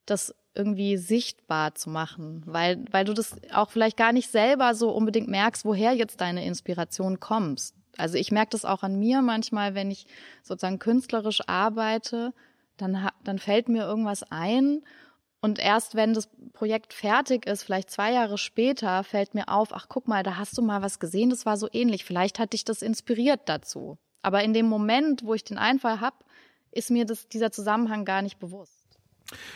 das irgendwie sichtbar zu machen, weil, weil du das auch vielleicht gar nicht selber so unbedingt merkst, woher jetzt deine Inspiration kommst. Also ich merke das auch an mir manchmal, wenn ich sozusagen künstlerisch arbeite, dann, dann fällt mir irgendwas ein und erst wenn das Projekt fertig ist, vielleicht zwei Jahre später, fällt mir auf, ach guck mal, da hast du mal was gesehen, das war so ähnlich, vielleicht hat dich das inspiriert dazu. Aber in dem Moment, wo ich den Einfall habe, ist mir das, dieser Zusammenhang gar nicht bewusst.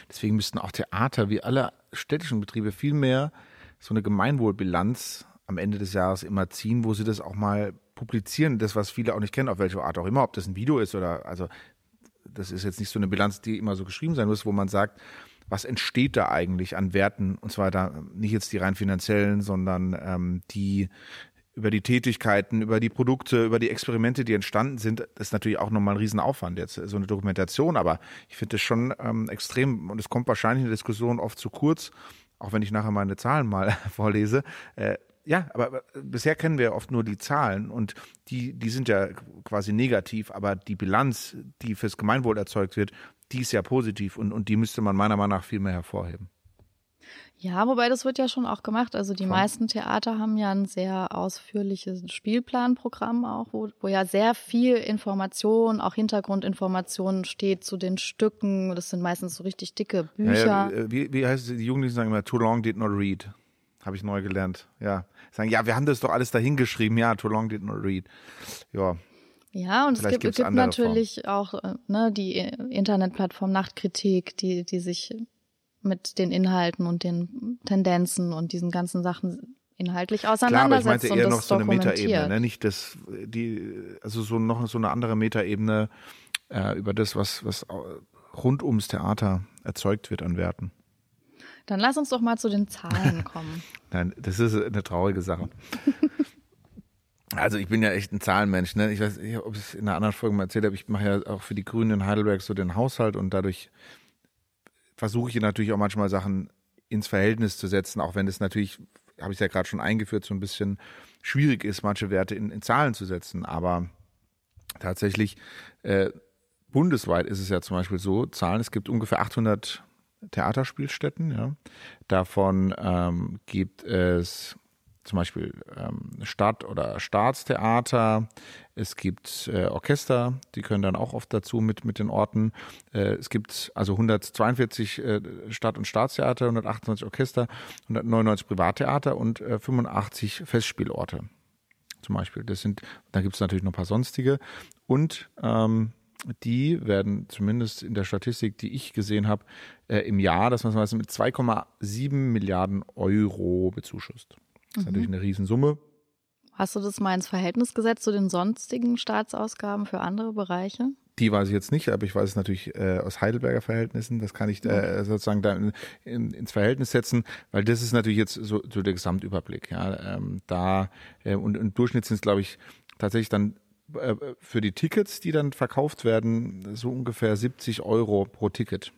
Deswegen müssten auch Theater wie alle städtischen Betriebe viel mehr so eine Gemeinwohlbilanz am Ende des Jahres immer ziehen, wo sie das auch mal publizieren, das, was viele auch nicht kennen, auf welche Art auch immer, ob das ein Video ist oder, also, das ist jetzt nicht so eine Bilanz, die immer so geschrieben sein muss, wo man sagt, was entsteht da eigentlich an Werten? Und zwar da nicht jetzt die rein finanziellen, sondern ähm, die über die Tätigkeiten, über die Produkte, über die Experimente, die entstanden sind, ist natürlich auch nochmal ein Riesenaufwand jetzt, so eine Dokumentation, aber ich finde das schon ähm, extrem und es kommt wahrscheinlich in der Diskussion oft zu kurz, auch wenn ich nachher meine Zahlen mal (laughs) vorlese, äh, ja, aber bisher kennen wir oft nur die Zahlen und die, die sind ja quasi negativ, aber die Bilanz, die fürs Gemeinwohl erzeugt wird, die ist ja positiv und, und die müsste man meiner Meinung nach viel mehr hervorheben. Ja, wobei das wird ja schon auch gemacht. Also die Von. meisten Theater haben ja ein sehr ausführliches Spielplanprogramm auch, wo, wo ja sehr viel Information, auch Hintergrundinformationen steht zu den Stücken. Das sind meistens so richtig dicke Bücher. Ja, ja, wie, wie heißt es? Die Jugendlichen sagen immer, too long did not read. Habe ich neu gelernt. Ja. Sagen, ja, wir haben das doch alles dahin geschrieben. Ja, too long did not read. Ja. Ja, und Vielleicht es gibt, gibt natürlich Form. auch äh, ne, die Internetplattform Nachtkritik, die, die sich mit den Inhalten und den Tendenzen und diesen ganzen Sachen inhaltlich auseinandersetzt. Klar, aber ich meinte eher noch so eine Metaebene, ne? nicht das, die, also so noch so eine andere Metaebene äh, über das, was, was rund ums Theater erzeugt wird an Werten. Dann lass uns doch mal zu den Zahlen kommen. (laughs) Nein, das ist eine traurige Sache. (laughs) Also ich bin ja echt ein Zahlenmensch. Ne? Ich weiß nicht, ob ich es in einer anderen Folge mal erzählt habe. Ich mache ja auch für die Grünen in Heidelberg so den Haushalt und dadurch versuche ich natürlich auch manchmal Sachen ins Verhältnis zu setzen, auch wenn es natürlich, habe ich ja gerade schon eingeführt, so ein bisschen schwierig ist, manche Werte in, in Zahlen zu setzen. Aber tatsächlich äh, bundesweit ist es ja zum Beispiel so, Zahlen, es gibt ungefähr 800 Theaterspielstätten. Ja. Davon ähm, gibt es zum Beispiel ähm, Stadt- oder Staatstheater. Es gibt äh, Orchester, die können dann auch oft dazu mit, mit den Orten. Äh, es gibt also 142 äh, Stadt- und Staatstheater, 128 Orchester, 199 Privattheater und äh, 85 Festspielorte zum Beispiel. Das sind, da gibt es natürlich noch ein paar sonstige. Und ähm, die werden zumindest in der Statistik, die ich gesehen habe, äh, im Jahr, das man mit 2,7 Milliarden Euro bezuschusst. Das ist mhm. natürlich eine Riesensumme. Hast du das mal ins Verhältnis gesetzt zu den sonstigen Staatsausgaben für andere Bereiche? Die weiß ich jetzt nicht, aber ich weiß es natürlich äh, aus Heidelberger Verhältnissen. Das kann ich äh, sozusagen da in, in, ins Verhältnis setzen, weil das ist natürlich jetzt so, so der Gesamtüberblick. Ja, ähm, da äh, und im Durchschnitt sind es, glaube ich, tatsächlich dann für die Tickets, die dann verkauft werden, so ungefähr 70 Euro pro Ticket.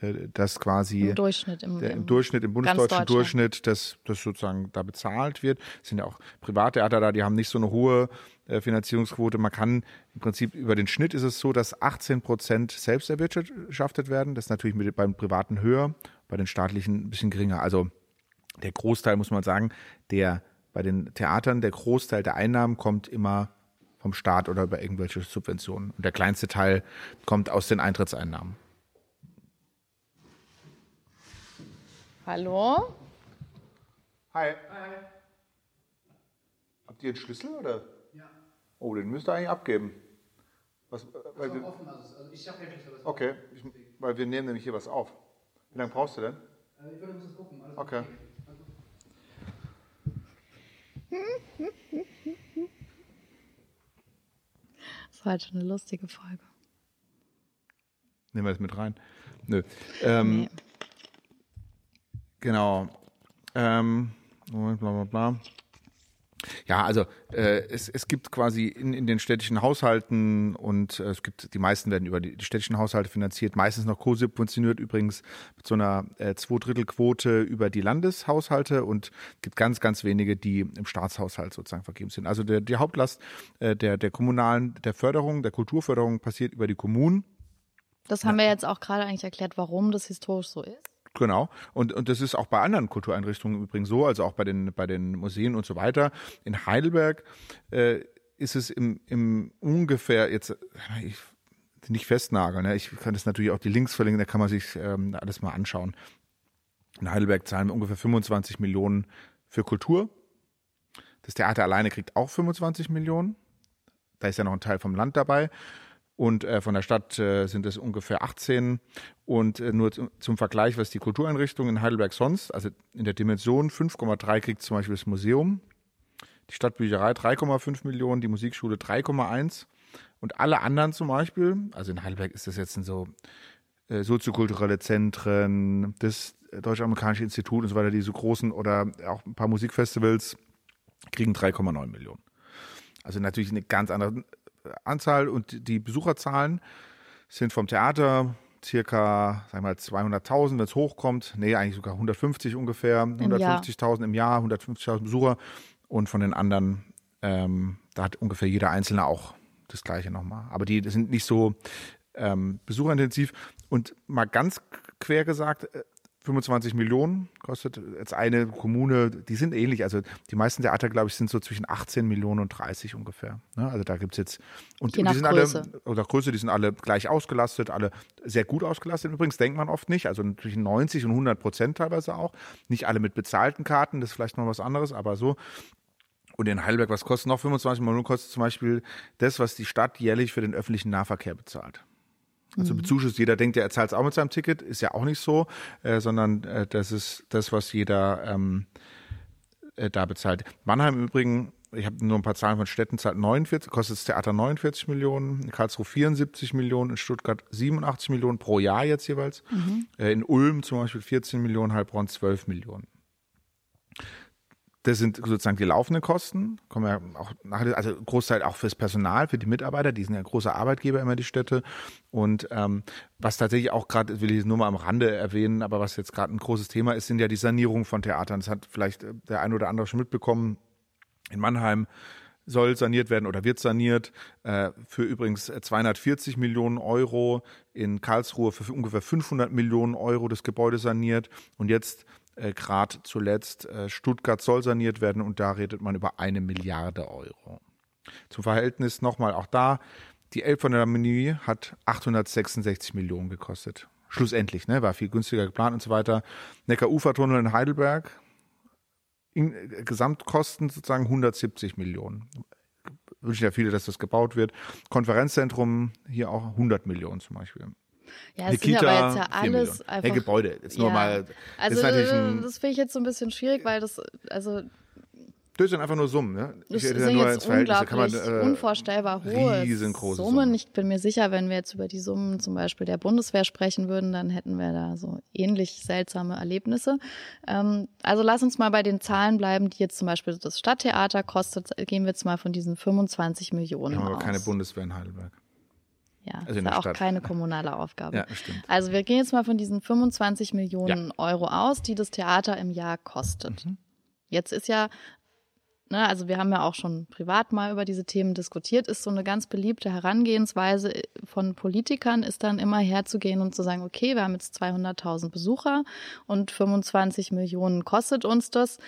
Äh, das quasi im Durchschnitt im, der, im Durchschnitt im bundesdeutschen Durchschnitt, das, das sozusagen da bezahlt wird. Es sind ja auch Privattheater da, die haben nicht so eine hohe äh, Finanzierungsquote. Man kann im Prinzip über den Schnitt ist es so, dass 18 Prozent selbst erwirtschaftet werden. Das ist natürlich mit, beim Privaten höher, bei den staatlichen ein bisschen geringer. Also der Großteil muss man sagen, der bei den Theatern, der Großteil der Einnahmen kommt immer vom Staat oder über irgendwelche Subventionen. Und der kleinste Teil kommt aus den Eintrittseinnahmen. Hallo? Hi. Hi. Habt ihr einen Schlüssel oder? Ja. Oh, den müsst ihr eigentlich abgeben. Was, äh, weil wir, offen, also, also ich habe keinen Schlüssel. Okay, ich, weil wir nehmen nämlich hier was auf. Wie lange brauchst du denn? Äh, ich würde uns das gucken. Alles okay. okay. (laughs) war halt schon eine lustige Folge. Nehmen wir das mit rein? Nö. Ähm, nee. Genau. Ähm, Moment, bla bla bla. Ja, also äh, es, es gibt quasi in, in den städtischen Haushalten und äh, es gibt, die meisten werden über die, die städtischen Haushalte finanziert, meistens noch co-subventioniert übrigens mit so einer äh, Zweidrittelquote über die Landeshaushalte und gibt ganz, ganz wenige, die im Staatshaushalt sozusagen vergeben sind. Also der, die Hauptlast äh, der, der kommunalen, der Förderung, der Kulturförderung passiert über die Kommunen. Das haben wir jetzt auch gerade eigentlich erklärt, warum das historisch so ist. Genau. Und, und das ist auch bei anderen Kultureinrichtungen übrigens so, also auch bei den, bei den Museen und so weiter. In Heidelberg äh, ist es im, im ungefähr jetzt, ich nicht festnageln, ne? ich kann das natürlich auch die Links verlinken, da kann man sich ähm, alles mal anschauen. In Heidelberg zahlen wir ungefähr 25 Millionen für Kultur. Das Theater alleine kriegt auch 25 Millionen. Da ist ja noch ein Teil vom Land dabei und äh, von der Stadt äh, sind es ungefähr 18. Und äh, nur zum Vergleich, was die Kultureinrichtungen in Heidelberg sonst, also in der Dimension 5,3 kriegt zum Beispiel das Museum, die Stadtbücherei 3,5 Millionen, die Musikschule 3,1 und alle anderen zum Beispiel, also in Heidelberg ist das jetzt in so äh, soziokulturelle Zentren, das Deutsch-Amerikanische Institut und so weiter, diese großen oder auch ein paar Musikfestivals kriegen 3,9 Millionen. Also natürlich eine ganz andere Anzahl und die Besucherzahlen sind vom Theater circa, sagen wir mal, 200.000, wenn es hochkommt. Nee, eigentlich sogar 150 ungefähr. 150.000 im Jahr, 150.000 Besucher. Und von den anderen, ähm, da hat ungefähr jeder Einzelne auch das Gleiche nochmal. Aber die sind nicht so ähm, besucherintensiv. Und mal ganz quer gesagt, äh, 25 Millionen kostet jetzt eine Kommune, die sind ähnlich. Also die meisten Theater, glaube ich, sind so zwischen 18 Millionen und 30 ungefähr. Ne? Also da gibt es jetzt, und, und die sind Größe. alle, oder Größe, die sind alle gleich ausgelastet, alle sehr gut ausgelastet. Übrigens denkt man oft nicht, also natürlich 90 und 100 Prozent teilweise auch. Nicht alle mit bezahlten Karten, das ist vielleicht noch was anderes, aber so. Und in Heidelberg, was kostet noch 25 Millionen? Kostet zum Beispiel das, was die Stadt jährlich für den öffentlichen Nahverkehr bezahlt. Also mhm. bezuschusst, jeder denkt, er zahlt es auch mit seinem Ticket, ist ja auch nicht so, äh, sondern äh, das ist das, was jeder ähm, äh, da bezahlt. Mannheim im Übrigen, ich habe nur ein paar Zahlen von Städten, zahlt 49, kostet das Theater 49 Millionen, in Karlsruhe 74 Millionen, in Stuttgart 87 Millionen pro Jahr jetzt jeweils, mhm. äh, in Ulm zum Beispiel 14 Millionen, Heilbronn 12 Millionen. Das sind sozusagen die laufenden Kosten, kommen ja auch nachher, also Großteil auch fürs Personal, für die Mitarbeiter, die sind ja große Arbeitgeber immer die Städte. Und ähm, was tatsächlich auch gerade, will ich nur mal am Rande erwähnen, aber was jetzt gerade ein großes Thema ist, sind ja die Sanierung von Theatern. Das hat vielleicht der ein oder andere schon mitbekommen. In Mannheim soll saniert werden oder wird saniert äh, für übrigens 240 Millionen Euro. In Karlsruhe für ungefähr 500 Millionen Euro das Gebäude saniert. Und jetzt äh, gerade zuletzt äh, Stuttgart soll saniert werden und da redet man über eine Milliarde Euro. Zum Verhältnis nochmal auch da, die Elbphilharmonie Menü hat 866 Millionen gekostet. Schlussendlich, ne, war viel günstiger geplant und so weiter. Neckar-Ufertunnel in Heidelberg, in, äh, Gesamtkosten sozusagen 170 Millionen. Wünschen ja viele, dass das gebaut wird. Konferenzzentrum hier auch 100 Millionen zum Beispiel. Ja, es sind Kita, aber jetzt ja alles einfach. Hey, Gebäude, jetzt nur mal. Also, das finde ich jetzt so ein bisschen schwierig, weil das, also das sind einfach nur Summen, ne? Das sind ja jetzt unglaublich, man, äh, unvorstellbar hohe riesengroße Summen. Summen. Ich bin mir sicher, wenn wir jetzt über die Summen zum Beispiel der Bundeswehr sprechen würden, dann hätten wir da so ähnlich seltsame Erlebnisse. Ähm, also lass uns mal bei den Zahlen bleiben, die jetzt zum Beispiel das Stadttheater kostet. Gehen wir jetzt mal von diesen 25 Millionen wir haben aber keine Bundeswehr in Heidelberg. Ja, also ist ja auch Stadt. keine (laughs) kommunale Aufgabe. Ja, stimmt. Also wir gehen jetzt mal von diesen 25 Millionen ja. Euro aus, die das Theater im Jahr kostet. Mhm. Jetzt ist ja, ne, also wir haben ja auch schon privat mal über diese Themen diskutiert, ist so eine ganz beliebte Herangehensweise von Politikern, ist dann immer herzugehen und zu sagen, okay, wir haben jetzt 200.000 Besucher und 25 Millionen kostet uns das.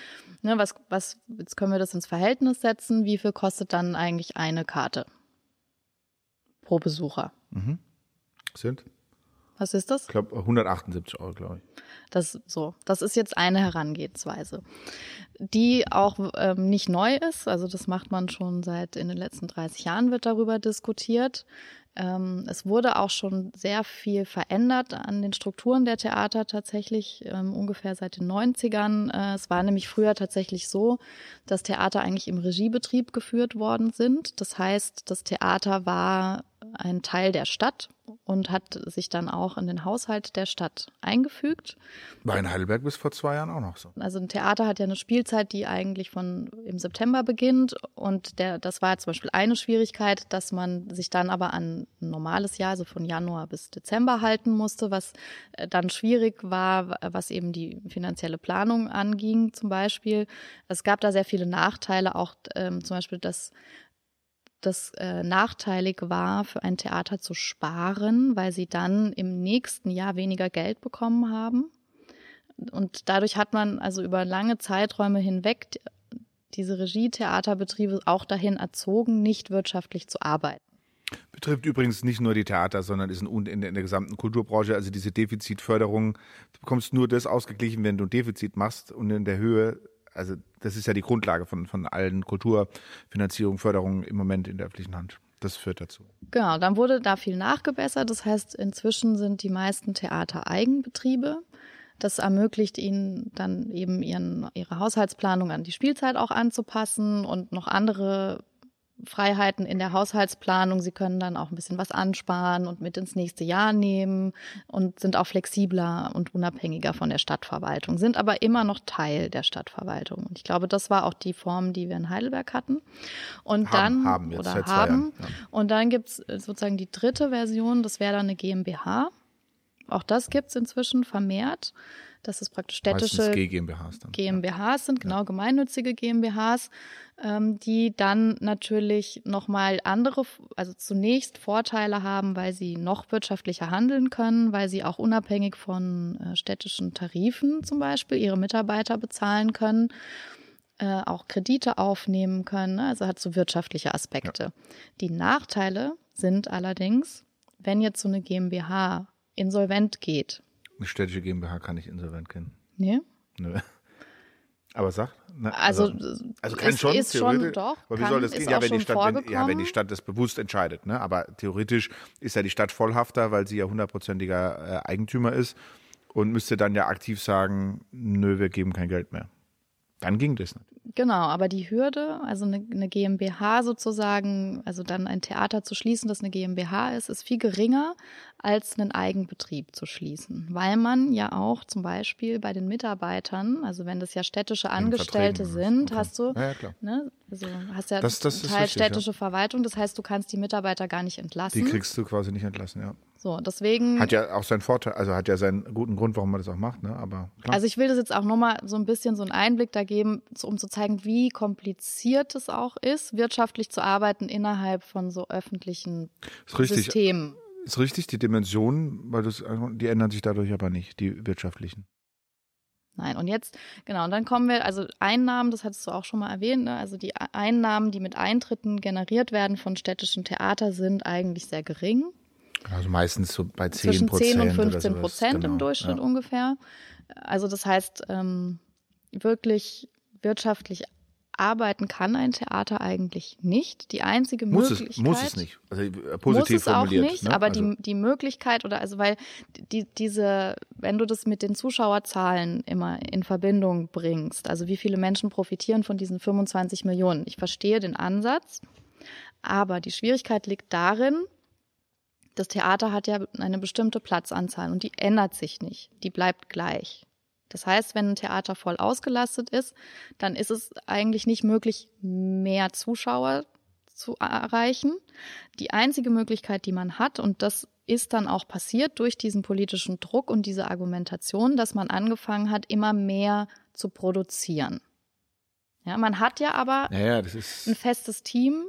Ne, was, was, jetzt können wir das ins Verhältnis setzen. Wie viel kostet dann eigentlich eine Karte? Pro Besucher. Mhm. Sind? Was ist das? Ich glaube 178 Euro, glaube ich. Das so. Das ist jetzt eine Herangehensweise, die auch ähm, nicht neu ist. Also das macht man schon seit in den letzten 30 Jahren wird darüber diskutiert. Ähm, es wurde auch schon sehr viel verändert an den Strukturen der Theater tatsächlich, ähm, ungefähr seit den 90ern. Äh, es war nämlich früher tatsächlich so, dass Theater eigentlich im Regiebetrieb geführt worden sind. Das heißt, das Theater war ein Teil der Stadt und hat sich dann auch in den Haushalt der Stadt eingefügt. War in Heidelberg bis vor zwei Jahren auch noch so. Also ein Theater hat ja eine Spielzeit, die eigentlich von im September beginnt und der, das war zum Beispiel eine Schwierigkeit, dass man sich dann aber an ein normales Jahr, also von Januar bis Dezember halten musste, was äh, dann schwierig war, was eben die finanzielle Planung anging zum Beispiel. Es gab da sehr viele Nachteile, auch ähm, zum Beispiel, dass das äh, nachteilig war, für ein Theater zu sparen, weil sie dann im nächsten Jahr weniger Geld bekommen haben. Und dadurch hat man also über lange Zeiträume hinweg diese Regietheaterbetriebe auch dahin erzogen, nicht wirtschaftlich zu arbeiten. Betrifft übrigens nicht nur die Theater, sondern ist in, in, der gesamten Kulturbranche. Also diese Defizitförderung, du bekommst nur das ausgeglichen, wenn du ein Defizit machst und in der Höhe also das ist ja die Grundlage von, von allen Kulturfinanzierungen, Förderungen im Moment in der öffentlichen Hand. Das führt dazu. Genau, dann wurde da viel nachgebessert. Das heißt, inzwischen sind die meisten Theater Eigenbetriebe. Das ermöglicht ihnen dann eben ihren, ihre Haushaltsplanung an die Spielzeit auch anzupassen und noch andere Freiheiten in der Haushaltsplanung. Sie können dann auch ein bisschen was ansparen und mit ins nächste Jahr nehmen und sind auch flexibler und unabhängiger von der Stadtverwaltung, sind aber immer noch Teil der Stadtverwaltung. Und ich glaube, das war auch die Form, die wir in Heidelberg hatten. Und haben, dann haben oder haben. Ja. Und dann gibt's sozusagen die dritte Version, das wäre dann eine GmbH. Auch das gibt's inzwischen vermehrt dass es praktisch städtische GmbHs, dann. GmbHs sind, genau gemeinnützige GmbHs, ähm, die dann natürlich nochmal andere, also zunächst Vorteile haben, weil sie noch wirtschaftlicher handeln können, weil sie auch unabhängig von äh, städtischen Tarifen zum Beispiel ihre Mitarbeiter bezahlen können. Äh, auch Kredite aufnehmen können, ne? also hat so wirtschaftliche Aspekte. Ja. Die Nachteile sind allerdings, wenn jetzt so eine GmbH insolvent geht, eine städtische GmbH kann ich insolvent gehen. Nee? Nö. Aber sag. Na, also, also, also kann ist, schon, ist schon doch. Aber wie soll das gehen? Ja wenn, die Stadt, wenn, ja, wenn die Stadt das bewusst entscheidet. Ne? Aber theoretisch ist ja die Stadt vollhafter, weil sie ja hundertprozentiger äh, Eigentümer ist und müsste dann ja aktiv sagen, nö, wir geben kein Geld mehr. Dann ging das nicht. Genau, aber die Hürde, also eine, eine, GmbH sozusagen, also dann ein Theater zu schließen, das eine GmbH ist, ist viel geringer als einen Eigenbetrieb zu schließen, weil man ja auch zum Beispiel bei den Mitarbeitern, also wenn das ja städtische Angestellte sind, okay. hast du, ja, ja, ne, also hast ja das, das Teil richtig, städtische ja. Verwaltung, das heißt, du kannst die Mitarbeiter gar nicht entlassen. Die kriegst du quasi nicht entlassen, ja. So, deswegen. Hat ja auch seinen Vorteil, also hat ja seinen guten Grund, warum man das auch macht, ne? Aber klar. Also ich will das jetzt auch nochmal so ein bisschen so einen Einblick da geben, um zu zeigen, wie kompliziert es auch ist, wirtschaftlich zu arbeiten innerhalb von so öffentlichen ist richtig, Systemen. Ist richtig, die Dimensionen, weil das, die ändern sich dadurch aber nicht, die wirtschaftlichen. Nein, und jetzt, genau, und dann kommen wir, also Einnahmen, das hattest du auch schon mal erwähnt, ne? also die Einnahmen, die mit Eintritten generiert werden von städtischen Theater, sind eigentlich sehr gering. Also meistens so bei 10 Zwischen Prozent. 10 und 15 Prozent genau, im Durchschnitt ja. ungefähr. Also das heißt, ähm, wirklich wirtschaftlich arbeiten kann ein Theater eigentlich nicht. Die einzige muss Möglichkeit. Es, muss es nicht. Also äh, positiv muss es formuliert, auch nicht, ne? aber also. die, die Möglichkeit oder also weil die, diese, wenn du das mit den Zuschauerzahlen immer in Verbindung bringst, also wie viele Menschen profitieren von diesen 25 Millionen. Ich verstehe den Ansatz, aber die Schwierigkeit liegt darin, das Theater hat ja eine bestimmte Platzanzahl und die ändert sich nicht. Die bleibt gleich. Das heißt, wenn ein Theater voll ausgelastet ist, dann ist es eigentlich nicht möglich, mehr Zuschauer zu erreichen. Die einzige Möglichkeit, die man hat, und das ist dann auch passiert durch diesen politischen Druck und diese Argumentation, dass man angefangen hat, immer mehr zu produzieren. Ja, man hat ja aber ja, ja, ein festes Team,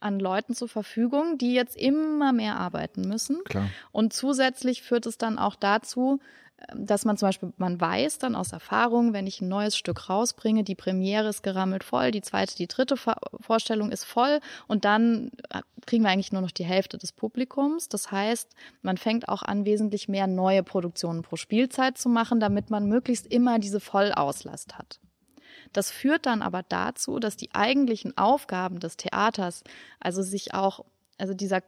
an Leuten zur Verfügung, die jetzt immer mehr arbeiten müssen. Klar. Und zusätzlich führt es dann auch dazu, ähm, dass man zum Beispiel, man weiß dann aus Erfahrung, wenn ich ein neues Stück rausbringe, die Premiere ist gerammelt voll, die zweite, die dritte Vorstellung ist voll und dann äh, kriegen wir eigentlich nur noch die Hälfte des Publikums. Das heißt, man fängt auch an, wesentlich mehr neue Produktionen pro Spielzeit zu machen, damit man möglichst immer diese Vollauslast hat. Das führt dann aber dazu, dass die eigentlichen Aufgaben des Theaters, also sich auch, also dieser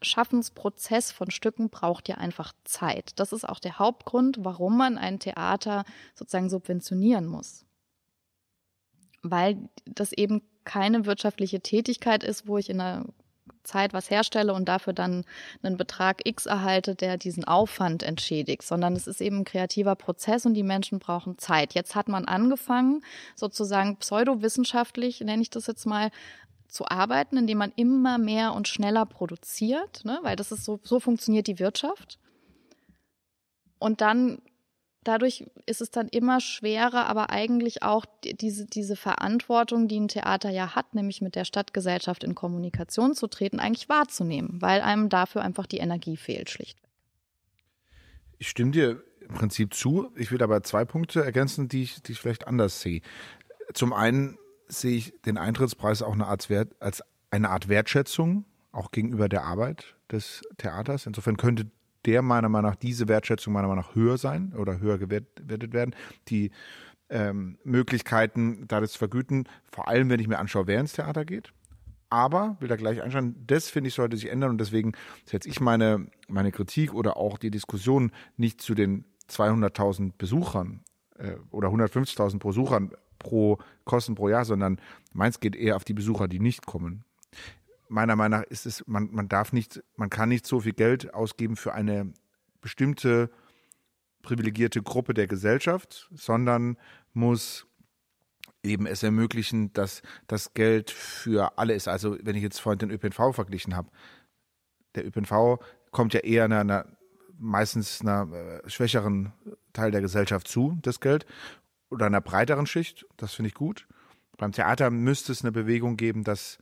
Schaffensprozess von Stücken braucht ja einfach Zeit. Das ist auch der Hauptgrund, warum man ein Theater sozusagen subventionieren muss. Weil das eben keine wirtschaftliche Tätigkeit ist, wo ich in einer Zeit was herstelle und dafür dann einen Betrag X erhalte, der diesen Aufwand entschädigt, sondern es ist eben ein kreativer Prozess und die Menschen brauchen Zeit. Jetzt hat man angefangen, sozusagen pseudowissenschaftlich, nenne ich das jetzt mal, zu arbeiten, indem man immer mehr und schneller produziert, ne? weil das ist so, so funktioniert die Wirtschaft. Und dann dadurch ist es dann immer schwerer, aber eigentlich auch diese, diese Verantwortung, die ein Theater ja hat, nämlich mit der Stadtgesellschaft in Kommunikation zu treten, eigentlich wahrzunehmen, weil einem dafür einfach die Energie fehlt, schlichtweg. Ich stimme dir im Prinzip zu. Ich will aber zwei Punkte ergänzen, die ich, die ich vielleicht anders sehe. Zum einen sehe ich den Eintrittspreis auch eine Art Wert, als eine Art Wertschätzung, auch gegenüber der Arbeit des Theaters. Insofern könnte der meiner Meinung nach, diese Wertschätzung meiner Meinung nach höher sein oder höher gewertet werden. Die ähm, Möglichkeiten, da das zu vergüten, vor allem wenn ich mir anschaue, wer ins Theater geht. Aber, will da gleich anschauen, das finde ich sollte sich ändern und deswegen setze ich meine, meine Kritik oder auch die Diskussion nicht zu den 200.000 Besuchern äh, oder 150.000 Besuchern pro Kosten pro Jahr, sondern meins geht eher auf die Besucher, die nicht kommen meiner Meinung nach ist es, man, man darf nicht, man kann nicht so viel Geld ausgeben für eine bestimmte privilegierte Gruppe der Gesellschaft, sondern muss eben es ermöglichen, dass das Geld für alle ist. Also wenn ich jetzt vorhin den ÖPNV verglichen habe, der ÖPNV kommt ja eher einer, einer meistens einer äh, schwächeren Teil der Gesellschaft zu, das Geld, oder einer breiteren Schicht. Das finde ich gut. Beim Theater müsste es eine Bewegung geben, dass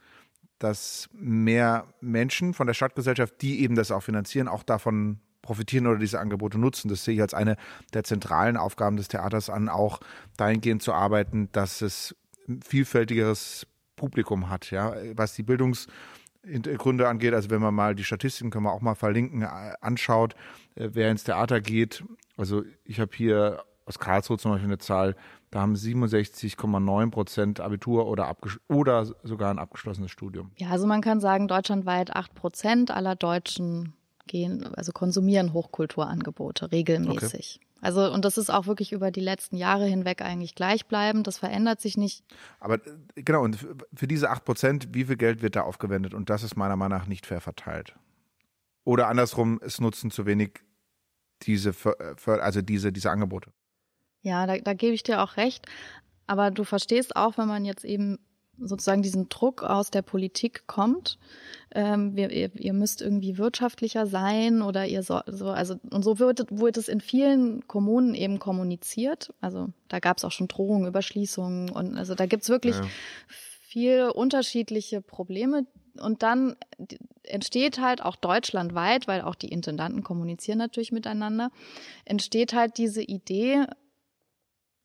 dass mehr Menschen von der Stadtgesellschaft, die eben das auch finanzieren, auch davon profitieren oder diese Angebote nutzen. Das sehe ich als eine der zentralen Aufgaben des Theaters an, auch dahingehend zu arbeiten, dass es ein vielfältigeres Publikum hat, ja, was die Bildungsgründe angeht. Also wenn man mal die Statistiken können wir auch mal verlinken, äh, anschaut, äh, wer ins Theater geht. Also ich habe hier aus Karlsruhe zum Beispiel eine Zahl, da haben 67,9 Prozent Abitur oder, oder sogar ein abgeschlossenes Studium. Ja, also man kann sagen, deutschlandweit 8 Prozent aller Deutschen gehen, also konsumieren Hochkulturangebote regelmäßig. Okay. Also, und das ist auch wirklich über die letzten Jahre hinweg eigentlich gleichbleibend. Das verändert sich nicht. Aber äh, genau, und für diese 8 Prozent, wie viel Geld wird da aufgewendet? Und das ist meiner Meinung nach nicht fair verteilt. Oder andersrum, es nutzen zu wenig diese, äh, also diese, diese Angebote. Ja, da, da gebe ich dir auch recht. Aber du verstehst auch, wenn man jetzt eben sozusagen diesen Druck aus der Politik kommt, ähm, wir, ihr, ihr müsst irgendwie wirtschaftlicher sein oder ihr so, so also und so wird, wird es in vielen Kommunen eben kommuniziert. Also da gab es auch schon Drohungen, Überschließungen und also da gibt's wirklich ja. viel unterschiedliche Probleme. Und dann entsteht halt auch deutschlandweit, weil auch die Intendanten kommunizieren natürlich miteinander, entsteht halt diese Idee,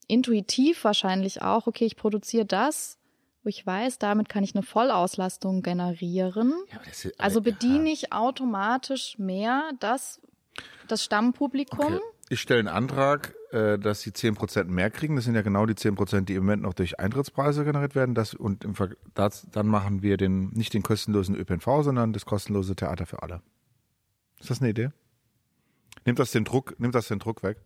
intuitiv wahrscheinlich auch, okay, ich produziere das, wo ich weiß, damit kann ich eine Vollauslastung generieren. Ja, ist, also bediene ich automatisch mehr das, das Stammpublikum. Okay. Ich stelle einen Antrag, äh, dass sie 10% mehr kriegen. Das sind ja genau die 10%, die im Moment noch durch Eintrittspreise generiert werden. Das, und im Ver das, dann machen wir den, nicht den kostenlosen ÖPNV, sondern das kostenlose Theater für alle. Ist das eine Idee? Nimmt das den Druck, nimmt das den Druck weg?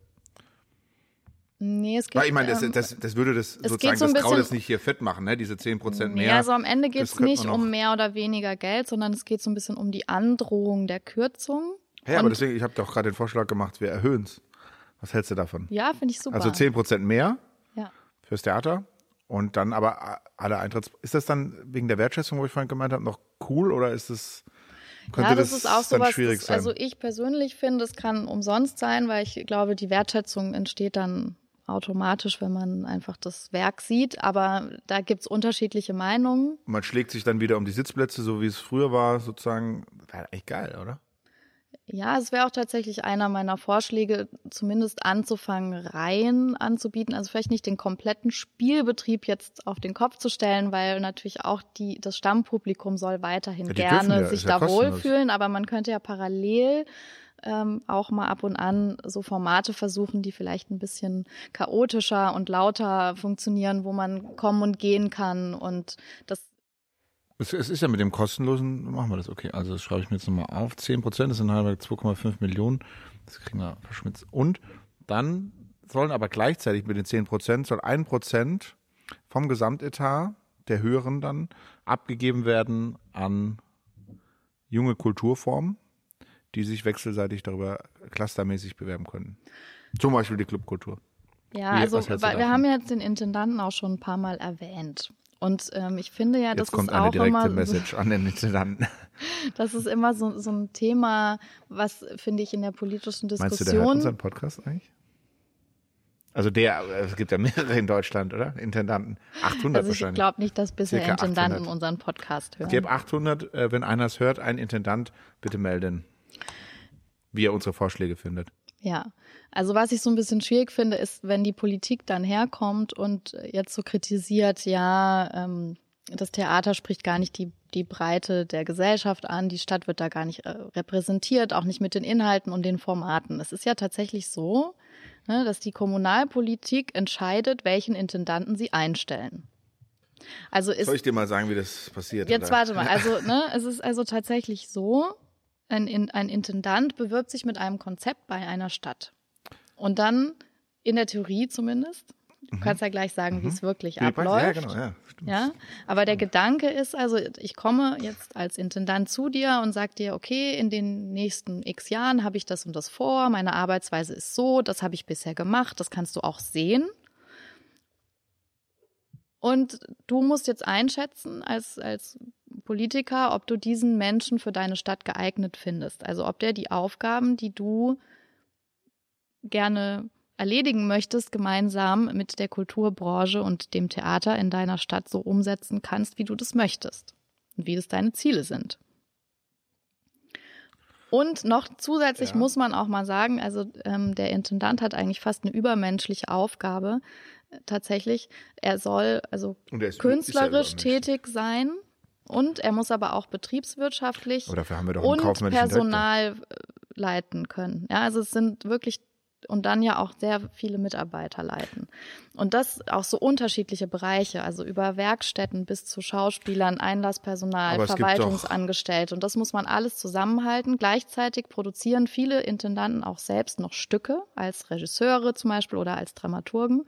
Nee, es geht. Weil ich meine, das, ähm, das, das würde das sozusagen so das Kraut jetzt nicht hier fett machen, ne? Diese 10 Prozent mehr. Ja, also am Ende geht es nicht um mehr oder weniger Geld, sondern es geht so ein bisschen um die Androhung der Kürzung. Ja, aber deswegen, ich habe doch gerade den Vorschlag gemacht, wir erhöhen es. Was hältst du davon? Ja, finde ich super. Also 10 Prozent mehr ja. fürs Theater und dann aber alle Eintritts. Ist das dann wegen der Wertschätzung, wo ich vorhin gemeint habe, noch cool oder ist es könnte ja, das, das ist auch so was, das, Also ich persönlich finde, es kann umsonst sein, weil ich glaube, die Wertschätzung entsteht dann automatisch, wenn man einfach das Werk sieht. Aber da gibt es unterschiedliche Meinungen. Man schlägt sich dann wieder um die Sitzplätze, so wie es früher war, sozusagen. Wäre echt geil, oder? Ja, es wäre auch tatsächlich einer meiner Vorschläge, zumindest anzufangen, Reihen anzubieten. Also vielleicht nicht den kompletten Spielbetrieb jetzt auf den Kopf zu stellen, weil natürlich auch die, das Stammpublikum soll weiterhin ja, gerne ja, sich da wohlfühlen, aber man könnte ja parallel ähm, auch mal ab und an so Formate versuchen, die vielleicht ein bisschen chaotischer und lauter funktionieren, wo man kommen und gehen kann und das es, es ist ja mit dem kostenlosen, machen wir das, okay, also das schreibe ich mir jetzt nochmal auf, 10 Prozent, das sind halber 2,5 Millionen, das kriegen wir verschmitzt. Und dann sollen aber gleichzeitig mit den 10 Prozent, soll ein Prozent vom Gesamtetat der höheren dann abgegeben werden an junge Kulturformen, die sich wechselseitig darüber clustermäßig bewerben können. Zum Beispiel die Clubkultur. Ja, Wie, also wir haben jetzt den Intendanten auch schon ein paar Mal erwähnt. Und ähm, ich finde ja, das Jetzt kommt ist eine auch direkte immer, Message an den Intendanten. (laughs) das ist immer so, so ein Thema, was finde ich in der politischen Diskussion. Meinst du, der hört unseren Podcast eigentlich? Also der, es gibt ja mehrere in Deutschland, oder? Intendanten. 800 also ich wahrscheinlich. glaube nicht, dass bisher Intendanten 800. unseren Podcast hören. Es gibt 800, äh, wenn einer es hört, ein Intendant, bitte melden, wie er unsere Vorschläge findet. Ja, also was ich so ein bisschen schwierig finde, ist, wenn die Politik dann herkommt und jetzt so kritisiert, ja, ähm, das Theater spricht gar nicht die, die Breite der Gesellschaft an, die Stadt wird da gar nicht äh, repräsentiert, auch nicht mit den Inhalten und den Formaten. Es ist ja tatsächlich so, ne, dass die Kommunalpolitik entscheidet, welchen Intendanten sie einstellen. Also ist, Soll ich dir mal sagen, wie das passiert? Jetzt oder? warte mal, also (laughs) ne, es ist also tatsächlich so, ein, In- ein Intendant bewirbt sich mit einem Konzept bei einer Stadt. Und dann, in der Theorie zumindest, du kannst ja gleich sagen, wie es wirklich Mhm. Ja, abläuft. genau, ja. Stimmt. Ja, aber der Gedanke ist also, ich komme jetzt als Intendant zu dir und sag dir, okay, in den nächsten x Jahren habe ich das und das vor, meine Arbeitsweise ist so, das habe ich bisher gemacht, das kannst du auch sehen. Und du musst jetzt einschätzen als, als Politiker, ob du diesen Menschen für deine Stadt geeignet findest. Also ob der die Aufgaben, die du gerne erledigen möchtest, gemeinsam mit der Kulturbranche und dem Theater in deiner Stadt so umsetzen kannst, wie du das möchtest und wie das deine Ziele sind. Und noch zusätzlich Ja. muss man auch mal sagen, also ähm, der Intendant hat eigentlich fast eine übermenschliche Aufgabe. Äh, Tatsächlich, er soll also er ist- künstlerisch ist übermenschlich. tätig sein und er muss aber auch betriebswirtschaftlich und Personal äh, leiten können. Ja, also es sind wirklich und dann ja auch sehr viele Mitarbeiter leiten. Und das auch so unterschiedliche Bereiche, also über Werkstätten bis zu Schauspielern, Einlasspersonal, Verwaltungsangestellte. Und das muss man alles zusammenhalten. Gleichzeitig produzieren viele Intendanten auch selbst noch Stücke als Regisseure zum Beispiel oder als Dramaturgen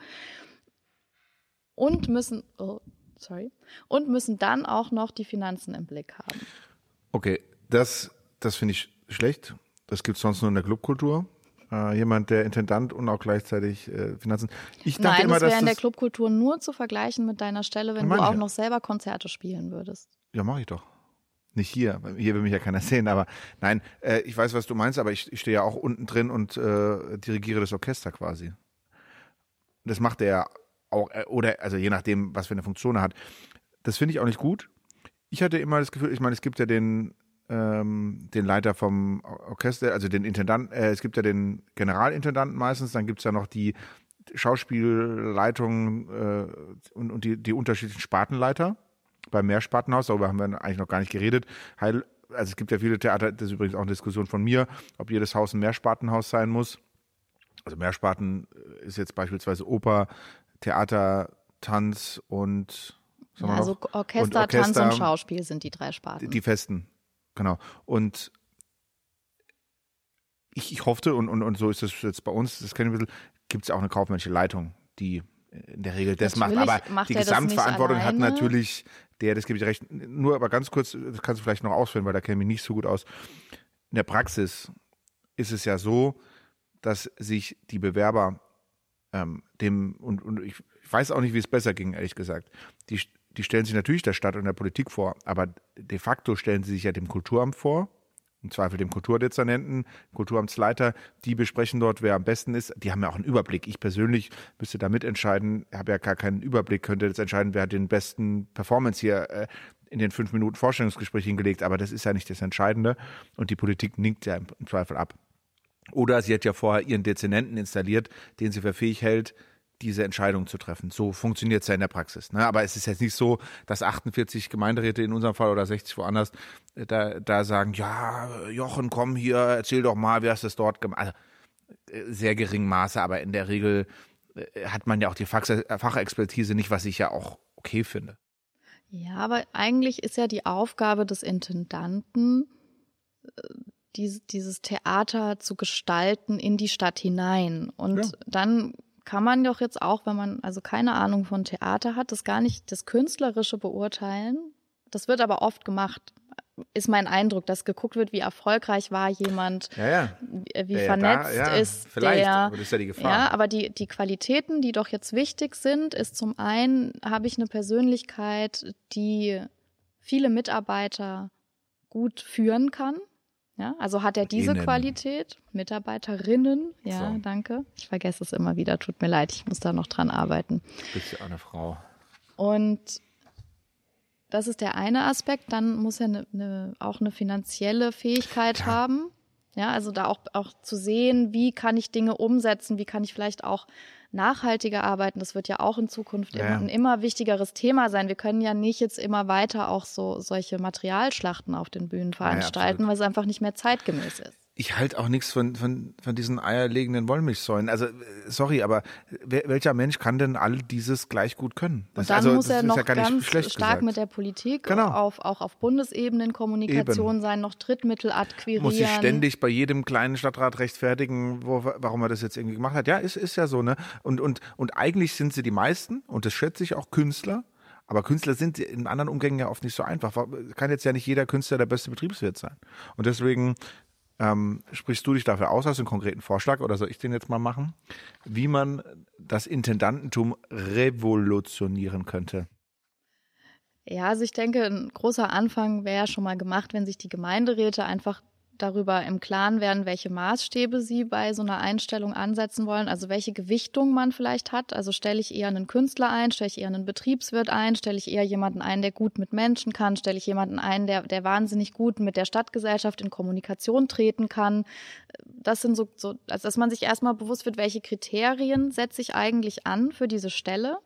und müssen, oh, sorry, und müssen dann auch noch die Finanzen im Blick haben. Okay, das, das finde ich schlecht. Das gibt es sonst nur in der Clubkultur. Äh, jemand, der Intendant und auch gleichzeitig äh, Finanzen. Ich dachte Nein, immer, das wäre dass in der Clubkultur nur zu vergleichen mit deiner Stelle, wenn du auch ja. noch selber Konzerte spielen würdest. Ja, mache ich doch. Nicht hier. Hier will mich ja keiner (laughs) sehen, aber nein, äh, ich weiß, was du meinst, aber ich, ich stehe ja auch unten drin und äh, dirigiere das Orchester quasi. Das macht er ja auch, äh, oder also je nachdem, was für eine Funktion er hat. Das finde ich auch nicht gut. Ich hatte immer das Gefühl, ich meine, es gibt ja den, ähm, den Leiter vom Orchester, also den Intendant, äh, es gibt ja den Generalintendanten meistens, dann gibt es ja noch die Schauspielleitung äh, und, und die, die unterschiedlichen Spartenleiter beim Mehrspartenhaus, darüber haben wir eigentlich noch gar nicht geredet. Heil, also es gibt ja viele Theater, das ist übrigens auch eine Diskussion von mir, ob jedes Haus ein Mehrspartenhaus sein muss. Also Mehrsparten äh, ist jetzt beispielsweise Oper, Theater, Tanz und also? Orchester, Und Tanz Orchester, und Schauspiel sind die drei Sparten. die festen, genau. Und ich, ich hoffte, und, und, und so ist es jetzt bei uns, das kenne ich ein bisschen, gibt es auch eine kaufmännische Leitung, die in der Regel das macht. Aber macht die er das Gesamtverantwortung hat natürlich der, das gebe ich recht. Nur aber ganz kurz, das kannst du vielleicht noch ausführen, weil da kenne ich mich nicht so gut aus. In der Praxis ist es ja so, dass sich die Bewerber ähm, dem, und, und ich, weiß auch nicht, wie es besser ging, ehrlich gesagt. Die, die stellen sich natürlich der Stadt und der Politik vor, aber de facto stellen sie sich ja dem Kulturamt vor, im Zweifel dem Kulturdezernenten, Kulturamtsleiter, die besprechen dort, wer am besten ist. Die haben ja auch einen Überblick. Ich persönlich müsste da mitentscheiden, habe ja gar keinen Überblick, könnte jetzt entscheiden, wer hat den besten Performance hier äh, in den fünf Minuten Vorstellungsgespräch hingelegt, aber das ist ja nicht das Entscheidende und die Politik nickt ja im Zweifel ab. Oder sie hat ja vorher ihren Dezernenten installiert, den sie für fähig hält, diese Entscheidung zu treffen. So funktioniert es ja in der Praxis. Ne? Aber es ist jetzt nicht so, dass 48 Gemeinderäte in unserem Fall oder 60 woanders äh, da, da sagen, ja, Jochen, komm hier, erzähl doch mal, wie hast du es dort gemacht. Also, äh, sehr geringem Maße, aber in der Regel äh, hat man ja auch die Fach Fachexpertise nicht, was ich ja auch okay finde. Ja, aber eigentlich ist ja die Aufgabe des Intendanten, dies, dieses Theater zu gestalten in die Stadt hinein. Und Ja. dann kann man doch jetzt auch, wenn man also keine Ahnung von Theater hat, das gar nicht das Künstlerische beurteilen. Das wird aber oft gemacht. ist mein Eindruck, dass geguckt wird, wie erfolgreich war jemand, ja, ja. wie ja, vernetzt da, ist vielleicht, der. Aber das ist ja die Gefahr. Ja, aber die, die Qualitäten, die doch jetzt wichtig sind, ist zum einen, habe ich eine Persönlichkeit, die viele Mitarbeiter gut führen kann. Ja, also hat er diese Innen. Qualität, Mitarbeiterinnen, ja, so. danke. Ich vergesse es immer wieder, tut mir leid, ich muss da noch dran arbeiten. Bist ja eine Frau. Und das ist der eine Aspekt. Dann muss er ne, ne, auch eine finanzielle Fähigkeit ja. haben. Ja, also da auch, auch zu sehen, wie kann ich Dinge umsetzen, wie kann ich vielleicht auch nachhaltiger arbeiten. Das wird ja auch in Zukunft ja. ein immer wichtigeres Thema sein. Wir können ja nicht jetzt immer weiter auch so solche Materialschlachten auf den Bühnen veranstalten, ja, weil es einfach nicht mehr zeitgemäß ist ich halte auch nichts von, von, von diesen eierlegenden Wollmilchsäulen. Also, sorry, aber welcher Mensch kann denn all dieses gleich gut können? Das, und dann also, muss er noch ja ganz stark gesagt. mit der Politik genau. auf, auch auf Bundesebene in Kommunikation Eben. sein, noch Drittmittel akquirieren. Muss sich ständig bei jedem kleinen Stadtrat rechtfertigen, wo, warum er das jetzt irgendwie gemacht hat. Ja, ist, ist ja so, ne? Und, und, und eigentlich sind sie die meisten, und das schätze ich auch, Künstler. Aber Künstler sind in anderen Umgängen ja oft nicht so einfach. Kann jetzt ja nicht jeder Künstler der beste Betriebswirt sein. Und deswegen ähm, sprichst du dich dafür aus? Hast du einen konkreten Vorschlag oder soll ich den jetzt mal machen? Wie man das Intendantentum revolutionieren könnte? Ja, also ich denke, ein großer Anfang wäre schon mal gemacht, wenn sich die Gemeinderäte einfach darüber im Klaren werden, welche Maßstäbe sie bei so einer Einstellung ansetzen wollen, also welche Gewichtung man vielleicht hat. Also stelle ich eher einen Künstler ein, stelle ich eher einen Betriebswirt ein, stelle ich eher jemanden ein, der gut mit Menschen kann, stelle ich jemanden ein, der, der wahnsinnig gut mit der Stadtgesellschaft in Kommunikation treten kann. Das sind so, so also dass man sich erstmal bewusst wird, welche Kriterien setze ich eigentlich an für diese Stelle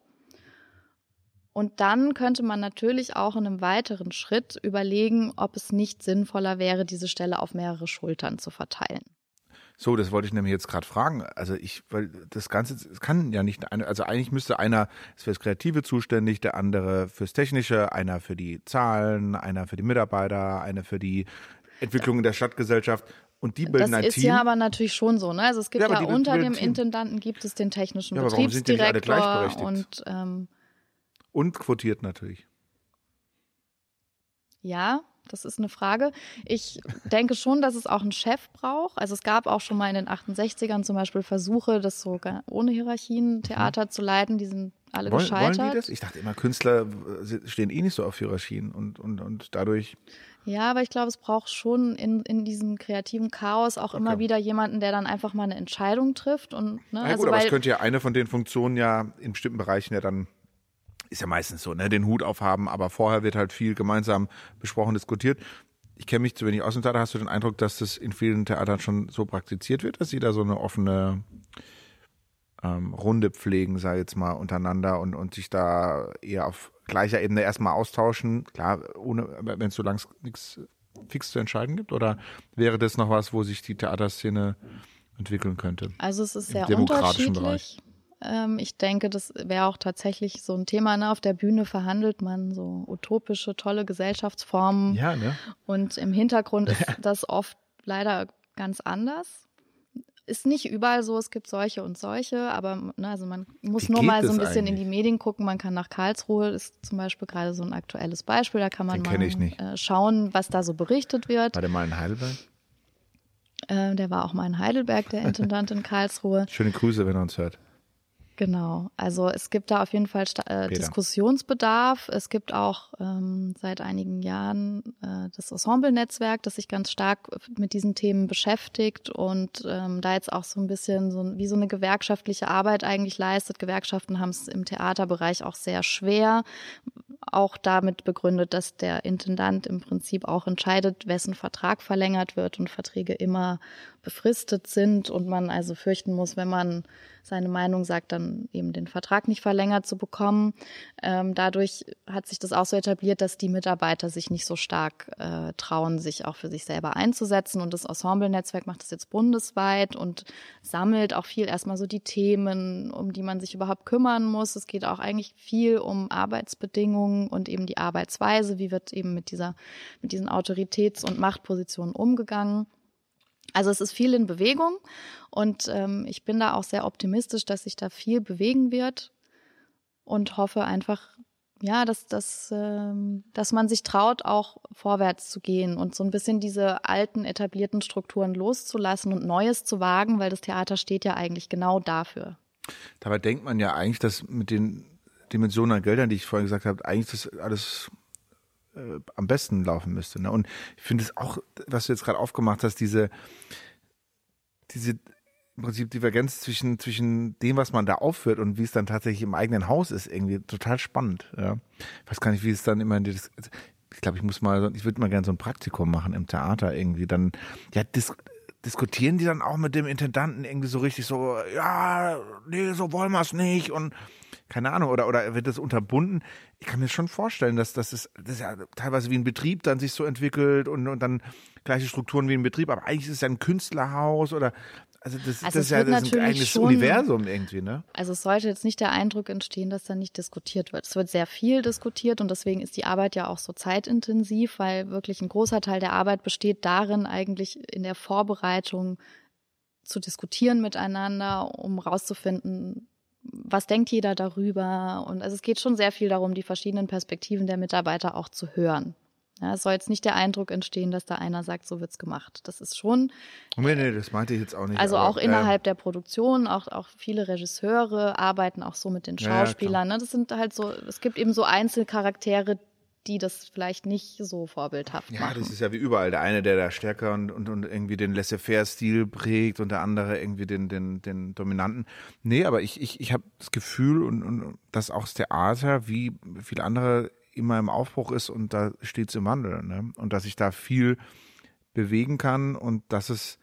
und dann könnte man natürlich auch in einem weiteren Schritt überlegen, ob es nicht sinnvoller wäre, diese Stelle auf mehrere Schultern zu verteilen. So, das wollte ich nämlich jetzt gerade fragen. Also ich, weil das Ganze das kann ja nicht, also eigentlich müsste einer fürs Kreative zuständig, der andere fürs Technische, einer für die Zahlen, einer für die Mitarbeiter, einer für die Entwicklung in der Stadtgesellschaft. Und die bilden das ein Team. Das ist ja aber natürlich schon so. Ne? Also es gibt ja, ja unter dem Intendanten gibt es den technischen ja, Betriebsdirektor und ähm, und quotiert natürlich. Ja, das ist eine Frage. Ich denke schon, dass es auch einen Chef braucht. Also es gab auch schon mal in den 68ern zum Beispiel Versuche, das sogar ohne Hierarchien Theater mhm. zu leiten. Die sind alle wollen, gescheitert. Wollen die das? Ich dachte immer, Künstler stehen eh nicht so auf Hierarchien und, und, und dadurch. Ja, aber ich glaube, es braucht schon in, in diesem kreativen Chaos auch okay. immer wieder jemanden, der dann einfach mal eine Entscheidung trifft. Und, ne, ja, also gut, aber es könnte ja eine von den Funktionen ja in bestimmten Bereichen ja dann ist ja meistens so, ne, den Hut aufhaben, aber vorher wird halt viel gemeinsam besprochen, diskutiert. Ich kenne mich zu wenig aus dem Theater. Hast du den Eindruck, dass das in vielen Theatern schon so praktiziert wird, dass sie da so eine offene ähm, Runde pflegen, sei jetzt mal untereinander und, und sich da eher auf gleicher Ebene erstmal austauschen? Klar, ohne, wenn es so lang nichts fix zu entscheiden gibt? Oder wäre das noch was, wo sich die Theaterszene entwickeln könnte? Also es ist sehr unterschiedlich. Bereich? Ähm, ich denke, das wäre auch tatsächlich so ein Thema. Ne? Auf der Bühne verhandelt man so utopische, tolle Gesellschaftsformen. Ja, ne? Und im Hintergrund ist (laughs) das oft leider ganz anders. Ist nicht überall so, es gibt solche und solche, aber ne, also man muss Wie nur mal so ein bisschen eigentlich? in die Medien gucken. Man kann nach Karlsruhe, ist zum Beispiel gerade so ein aktuelles Beispiel, da kann man mal äh, schauen, was da so berichtet wird. War der mal in Heidelberg? Äh, der war auch mal in Heidelberg, der Intendant in Karlsruhe. Schöne Grüße, wenn er uns hört. Genau, also es gibt da auf jeden Fall äh, Diskussionsbedarf. Es gibt auch ähm, seit einigen Jahren äh, das Ensemble-Netzwerk, das sich ganz stark mit diesen Themen beschäftigt und ähm, da jetzt auch so ein bisschen so wie so eine gewerkschaftliche Arbeit eigentlich leistet. Gewerkschaften haben es im Theaterbereich auch sehr schwer, auch damit begründet, dass der Intendant im Prinzip auch entscheidet, wessen Vertrag verlängert wird und Verträge immer befristet sind und man also fürchten muss, wenn man seine Meinung sagt, dann eben den Vertrag nicht verlängert zu bekommen. Ähm, dadurch hat sich das auch so etabliert, dass die Mitarbeiter sich nicht so stark äh, trauen, sich auch für sich selber einzusetzen. Und das Ensemble-Netzwerk macht das jetzt bundesweit und sammelt auch viel erstmal so die Themen, um die man sich überhaupt kümmern muss. Es geht auch eigentlich viel um Arbeitsbedingungen und eben die Arbeitsweise. Wie wird eben mit dieser, mit diesen Autoritäts- und Machtpositionen umgegangen? Also es ist viel in Bewegung und ähm, ich bin da auch sehr optimistisch, dass sich da viel bewegen wird und hoffe einfach, ja, dass, dass, ähm, dass man sich traut, auch vorwärts zu gehen und so ein bisschen diese alten etablierten Strukturen loszulassen und Neues zu wagen, weil das Theater steht ja eigentlich genau dafür. Dabei denkt man ja eigentlich, dass mit den Dimensionen an Geldern, die ich vorhin gesagt habe, eigentlich das alles äh, am besten laufen müsste. Ne? Und ich finde es auch, was du jetzt gerade aufgemacht hast, diese, diese im Prinzip Divergenz zwischen, zwischen dem, was man da aufführt und wie es dann tatsächlich im eigenen Haus ist, irgendwie total spannend. Ja. Ich weiß gar nicht, wie es dann immer in die, ich glaube, ich muss mal, ich würde mal gerne so ein Praktikum machen im Theater irgendwie. Dann, ja, dis diskutieren die dann auch mit dem Intendanten irgendwie so richtig so, ja, nee, so wollen wir es nicht und keine Ahnung, oder, oder wird das unterbunden? Ich kann mir schon vorstellen, dass, dass das, das ist ja teilweise wie ein Betrieb dann sich so entwickelt und, und dann gleiche Strukturen wie ein Betrieb, aber eigentlich ist es ja ein Künstlerhaus oder also das, also das ist ja das ist ein eigenes schon, Universum irgendwie, ne? Also es sollte jetzt nicht der Eindruck entstehen, dass da nicht diskutiert wird. Es wird sehr viel diskutiert und deswegen ist die Arbeit ja auch so zeitintensiv, weil wirklich ein großer Teil der Arbeit besteht darin, eigentlich in der Vorbereitung zu diskutieren miteinander, um rauszufinden, was denkt jeder darüber. Und also es geht schon sehr viel darum, die verschiedenen Perspektiven der Mitarbeiter auch zu hören. Ja, es soll jetzt nicht der Eindruck entstehen, dass da einer sagt, so wird's gemacht. Das ist schon. Nee, nee, das meinte ich jetzt auch nicht. Also aber, auch innerhalb äh, der Produktion, auch, auch viele Regisseure arbeiten auch so mit den Schauspielern. Ja, ne? Das sind halt so, es gibt eben so Einzelcharaktere, die das vielleicht nicht so vorbildhaft ja, machen. Ja, das ist ja wie überall. Der eine, der da stärker und, und, und irgendwie den Laissez-faire-Stil prägt und der andere irgendwie den, den, den dominanten. Nee, aber ich, ich, ich habe das Gefühl, und, und dass auch das Theater, wie viele andere immer im Aufbruch ist und da steht es im Wandel. Ne? Und dass ich da viel bewegen kann und dass es,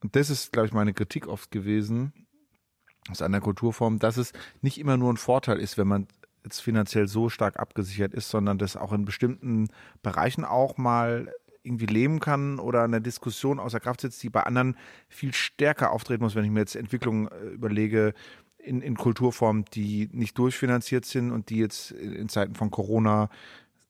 und das ist, glaube ich, meine Kritik oft gewesen, aus einer Kulturform, dass es nicht immer nur ein Vorteil ist, wenn man jetzt finanziell so stark abgesichert ist, sondern das auch in bestimmten Bereichen auch mal irgendwie leben kann oder eine Diskussion außer Kraft setzt, die bei anderen viel stärker auftreten muss, wenn ich mir jetzt Entwicklungen äh, überlege, in, in Kulturformen, die nicht durchfinanziert sind und die jetzt in Zeiten von Corona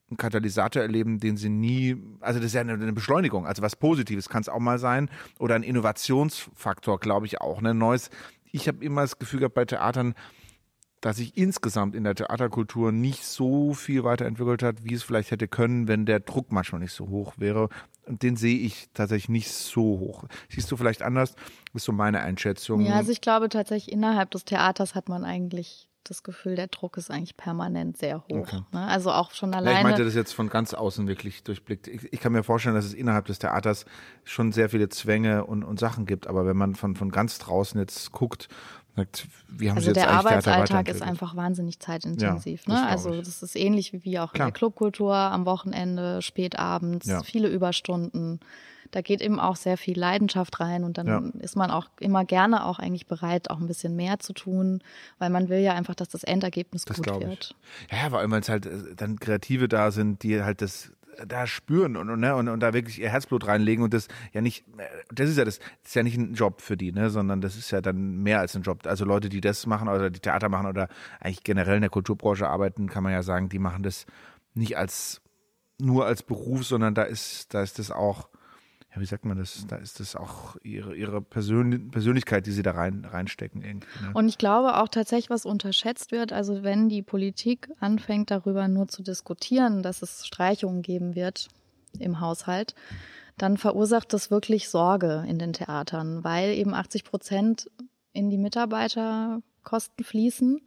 einen Katalysator erleben, den sie nie, also das ist ja eine, eine Beschleunigung, also was Positives kann es auch mal sein oder ein Innovationsfaktor, glaube ich auch, ne, neues. Ich habe immer das Gefühl gehabt bei Theatern, dass sich insgesamt in der Theaterkultur nicht so viel weiterentwickelt hat, wie es vielleicht hätte können, wenn der Druck manchmal nicht so hoch wäre. Und den sehe ich tatsächlich nicht so hoch. Siehst du vielleicht anders? Das ist so meine Einschätzung. Ja, also ich glaube tatsächlich, innerhalb des Theaters hat man eigentlich das Gefühl, der Druck ist eigentlich permanent sehr hoch. Okay. Ne? Also auch schon alleine. Ja, ich meinte das jetzt von ganz außen wirklich durchblickt. Ich, ich, kann mir vorstellen, dass es innerhalb des Theaters schon sehr viele Zwänge und, und Sachen gibt. Aber wenn man von, von ganz draußen jetzt guckt Sagt, wie haben also Sie jetzt der Arbeitsalltag ist einfach wahnsinnig zeitintensiv. Ja, ne? Also das ist ähnlich wie auch Klar. in der Clubkultur am Wochenende, spät abends, ja. viele Überstunden. Da geht eben auch sehr viel Leidenschaft rein und dann ja. ist man auch immer gerne auch eigentlich bereit, auch ein bisschen mehr zu tun, weil man will ja einfach, dass das Endergebnis das gut wird. Ich. Ja, weil es halt äh, dann Kreative da sind, die halt das da spüren und, und, ne, und, und da wirklich ihr Herzblut reinlegen und das ja nicht, das ist ja das, das ist ja nicht ein Job für die, ne, sondern das ist ja dann mehr als ein Job. Also Leute, die das machen oder die Theater machen oder eigentlich generell in der Kulturbranche arbeiten, kann man ja sagen, die machen das nicht als nur als Beruf, sondern da ist, da ist das auch ja, wie sagt man das? Da ist das auch ihre, ihre Persön Persönlichkeit, die sie da rein, reinstecken. Irgendwie, ne? Und ich glaube auch tatsächlich, was unterschätzt wird, also wenn die Politik anfängt, darüber nur zu diskutieren, dass es Streichungen geben wird im Haushalt, dann verursacht das wirklich Sorge in den Theatern, weil eben 80 Prozent in die Mitarbeiterkosten fließen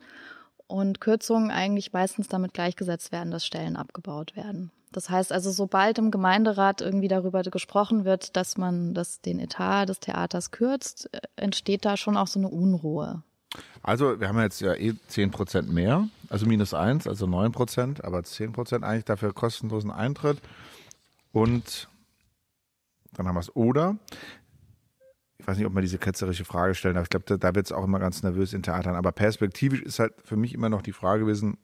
und Kürzungen eigentlich meistens damit gleichgesetzt werden, dass Stellen abgebaut werden. Das heißt also, sobald im Gemeinderat irgendwie darüber gesprochen wird, dass man das, den Etat des Theaters kürzt, äh, entsteht da schon auch so eine Unruhe. Also wir haben jetzt ja eh 10 Prozent mehr, also minus eins, also 9 Prozent, aber 10 Prozent eigentlich dafür kostenlosen Eintritt. Und dann haben wir es oder. Ich weiß nicht, ob man diese ketzerische Frage stellen darf. Ich glaube, da, da wird es auch immer ganz nervös in Theatern. Aber perspektivisch ist halt für mich immer noch die Frage gewesen,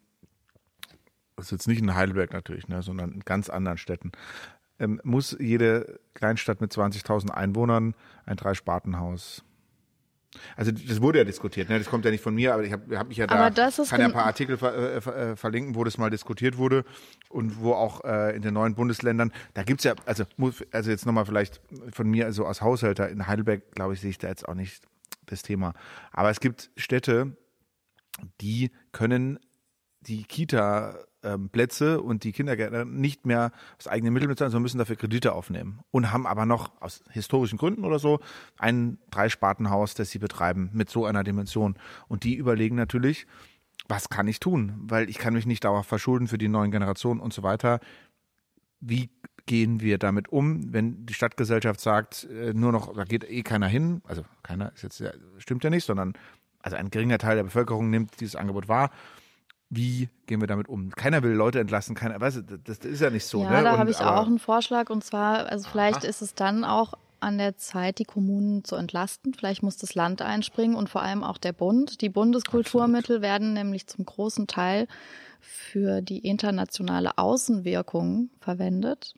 das ist jetzt nicht in Heidelberg natürlich, ne, sondern in ganz anderen Städten, ähm, muss jede Kleinstadt mit 20.000 Einwohnern ein Dreispartenhaus also das wurde ja diskutiert, ne? das kommt ja nicht von mir, aber ich habe hab mich ja da, kann ja ein paar Artikel ver, äh, äh, verlinken, wo das mal diskutiert wurde und wo auch äh, in den neuen Bundesländern, da gibt's ja, also, also jetzt nochmal vielleicht von mir, also als Haushälter in Heidelberg, glaube ich, sehe ich da jetzt auch nicht das Thema. Aber es gibt Städte, die können die Kita ähm, Plätze und die Kindergärtner nicht mehr aus eigenen Mitteln bezahlen, sondern müssen dafür Kredite aufnehmen und haben aber noch aus historischen Gründen oder so ein Dreispartenhaus, das sie betreiben mit so einer Dimension. Und die überlegen natürlich, was kann ich tun? Weil ich kann mich nicht dauerhaft verschulden für die neuen Generationen und so weiter. Wie gehen wir damit um, wenn die Stadtgesellschaft sagt, äh, nur noch, da geht eh keiner hin, also keiner ist jetzt, stimmt ja nicht, sondern also ein geringer Teil der Bevölkerung nimmt dieses Angebot wahr wie gehen wir damit um? Keiner will Leute entlassen, keiner, weißt du, das, das ist ja nicht so. Ja, ne? da habe ich auch einen Vorschlag und zwar, also vielleicht Aha. ist es dann auch an der Zeit, die Kommunen zu entlasten. Vielleicht muss das Land einspringen und vor allem auch der Bund. Die Bundeskulturmittel Absolut. werden nämlich zum großen Teil für die internationale Außenwirkung verwendet.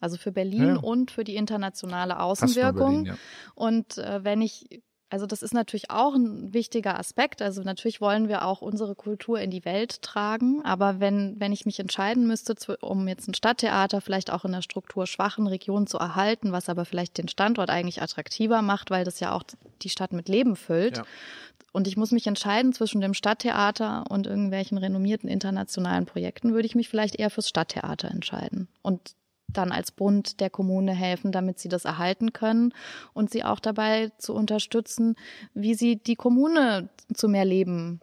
Also für Berlin ja. und für die internationale Außenwirkung. Berlin, ja. Und äh, wenn ich also das ist natürlich auch ein wichtiger Aspekt. Also natürlich wollen wir auch unsere Kultur in die Welt tragen. Aber wenn, wenn ich mich entscheiden müsste, um jetzt ein Stadttheater vielleicht auch in einer strukturschwachen Region zu erhalten, was aber vielleicht den Standort eigentlich attraktiver macht, weil das ja auch die Stadt mit Leben füllt. Ja. Und ich muss mich entscheiden zwischen dem Stadttheater und irgendwelchen renommierten internationalen Projekten, würde ich mich vielleicht eher fürs Stadttheater entscheiden. Und dann als Bund der Kommune helfen, damit sie das erhalten können und sie auch dabei zu unterstützen, wie sie die Kommune zu mehr Leben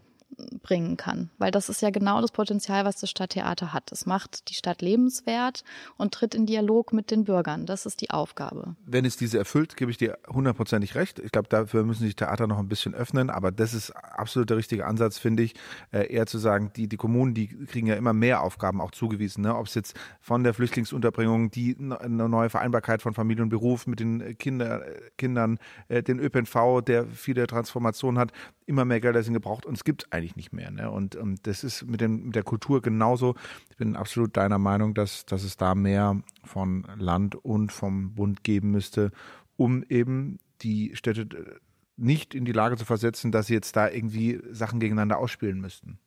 bringen kann. Weil das ist ja genau das Potenzial, was das Stadttheater hat. Es macht die Stadt lebenswert und tritt in Dialog mit den Bürgern. Das ist die Aufgabe. Wenn es diese erfüllt, gebe ich dir hundertprozentig recht. Ich glaube, dafür müssen sich Theater noch ein bisschen öffnen. Aber das ist absolut der richtige Ansatz, finde ich, äh, eher zu sagen, die, die Kommunen, die kriegen ja immer mehr Aufgaben auch zugewiesen. Ne? Ob es jetzt von der Flüchtlingsunterbringung, die eine neue Vereinbarkeit von Familie und Beruf mit den Kinder, Kindern, äh, den ÖPNV, der viele Transformationen hat, immer mehr Gelder sind gebraucht und es gibt eigentlich nicht mehr. Ne? Und ähm, das ist mit, dem, mit der Kultur genauso. Ich bin absolut deiner Meinung, dass, dass es da mehr von Land und vom Bund geben müsste, um eben die Städte äh, nicht in die Lage zu versetzen, dass sie jetzt da irgendwie Sachen gegeneinander ausspielen müssten.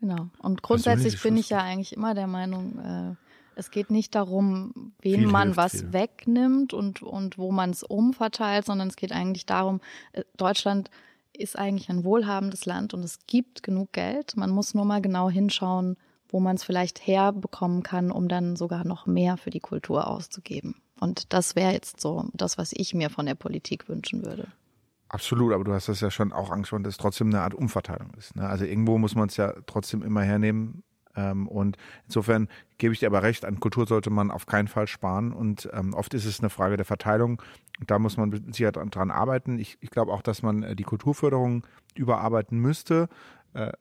Genau. Und grundsätzlich bin ich ja eigentlich immer der Meinung, äh, es geht nicht darum, viel man was viel. wegnimmt und, und wo man es umverteilt, sondern es geht eigentlich darum, äh, Deutschland ist eigentlich ein wohlhabendes Land und es gibt genug Geld. Man muss nur mal genau hinschauen, wo man es vielleicht herbekommen kann, um dann sogar noch mehr für die Kultur auszugeben. Und das wäre jetzt so das, was ich mir von der Politik wünschen würde. Absolut, aber du hast das ja schon auch angesprochen, dass es trotzdem eine Art Umverteilung ist. Ne? Also irgendwo muss man es ja trotzdem immer hernehmen. Ähm, und insofern gebe ich dir aber recht, an Kultur sollte man auf keinen Fall sparen. Und ähm, oft ist es eine Frage der Verteilung. Da muss man Sicherheit dran arbeiten. Ich, ich glaube auch, dass man äh, die Kulturförderung überarbeiten müsste. Äh,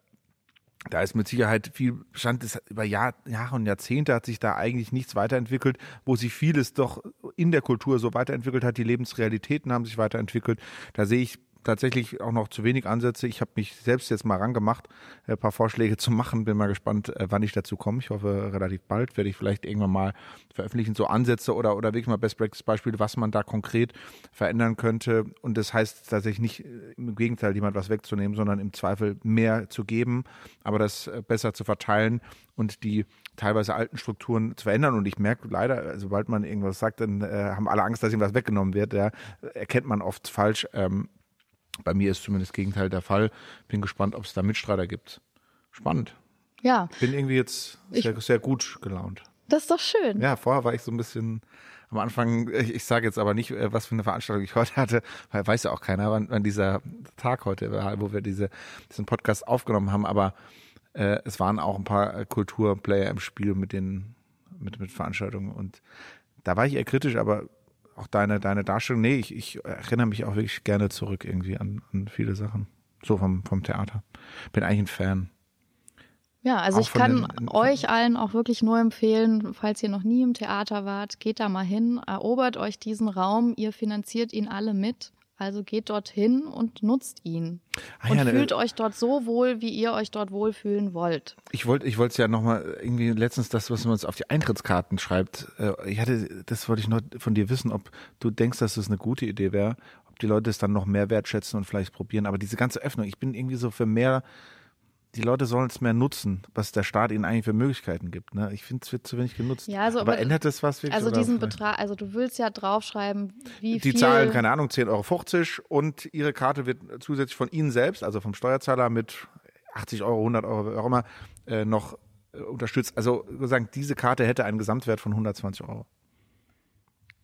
da ist mit Sicherheit viel Bestand, ist über Jahr, Jahre und Jahrzehnte hat sich da eigentlich nichts weiterentwickelt, wo sich vieles doch in der Kultur so weiterentwickelt hat. Die Lebensrealitäten haben sich weiterentwickelt. Da sehe ich tatsächlich auch noch zu wenig Ansätze. Ich habe mich selbst jetzt mal rangemacht, ein paar Vorschläge zu machen. Bin mal gespannt, äh, wann ich dazu komme. Ich hoffe, relativ bald werde ich vielleicht irgendwann mal veröffentlichen, so Ansätze oder, oder wirklich mal Best Practice Beispiele, was man da konkret verändern könnte. Und das heißt tatsächlich nicht äh, im Gegenteil, jemand was wegzunehmen, sondern im Zweifel mehr zu geben, aber das äh, besser zu verteilen und die teilweise alten Strukturen zu verändern. Und ich merke leider, sobald man irgendwas sagt, dann äh, haben alle Angst, dass ihm was weggenommen wird. Ja, erkennt man oft falsch. Ähm, bei mir ist zumindest das Gegenteil der Fall. Bin gespannt, ob es da Mitstreiter gibt. Spannend. Ja. Bin irgendwie jetzt sehr, sehr gut gelaunt. Das ist doch schön. Ja, vorher war ich so ein bisschen am Anfang, ich, ich sage jetzt aber nicht, äh, was für eine Veranstaltung ich (laughs) heute hatte, weil weiß ja auch keiner, wann, wann dieser Tag heute war, wo wir diese, diesen Podcast aufgenommen haben, aber äh, es waren auch ein paar Kulturplayer im Spiel mit den mit, mit Veranstaltungen und da war ich eher kritisch, aber auch deine, deine Darstellung, nee, ich, ich erinnere mich auch wirklich gerne zurück irgendwie an, an viele Sachen. So vom, vom Theater. Bin eigentlich ein Fan. Ja, also auch ich kann den, euch allen auch wirklich nur empfehlen, falls ihr noch nie im Theater wart, geht da mal hin, erobert euch diesen Raum, ihr finanziert ihn alle mit. Also geht dorthin und nutzt ihn. Ah, und ja, ne, fühlt ne, euch dort so wohl, wie ihr euch dort wohlfühlen wollt. Ich wollte ich wollte es ja nochmal irgendwie letztens das, was man uns auf die Eintrittskarten schreibt. Äh, ich hatte, das wollte ich noch von dir wissen, ob du denkst, dass das eine gute Idee wäre, ob die Leute es dann noch mehr wertschätzen und vielleicht probieren. Aber diese ganze Öffnung, ich bin irgendwie so für mehr die Leute sollen es mehr nutzen, was der Staat ihnen eigentlich für Möglichkeiten gibt. Ne? Ich finde, es wird zu wenig genutzt. Ja, also, aber, aber ändert das was wirklich? Also diesen Betrag, also du willst ja draufschreiben, wie die viel. Die zahlen, keine Ahnung, 10,50 Euro und ihre Karte wird zusätzlich von ihnen selbst, also vom Steuerzahler mit 80 Euro, 100 Euro, auch immer, äh, noch äh, unterstützt. Also sozusagen, diese Karte hätte einen Gesamtwert von 120 Euro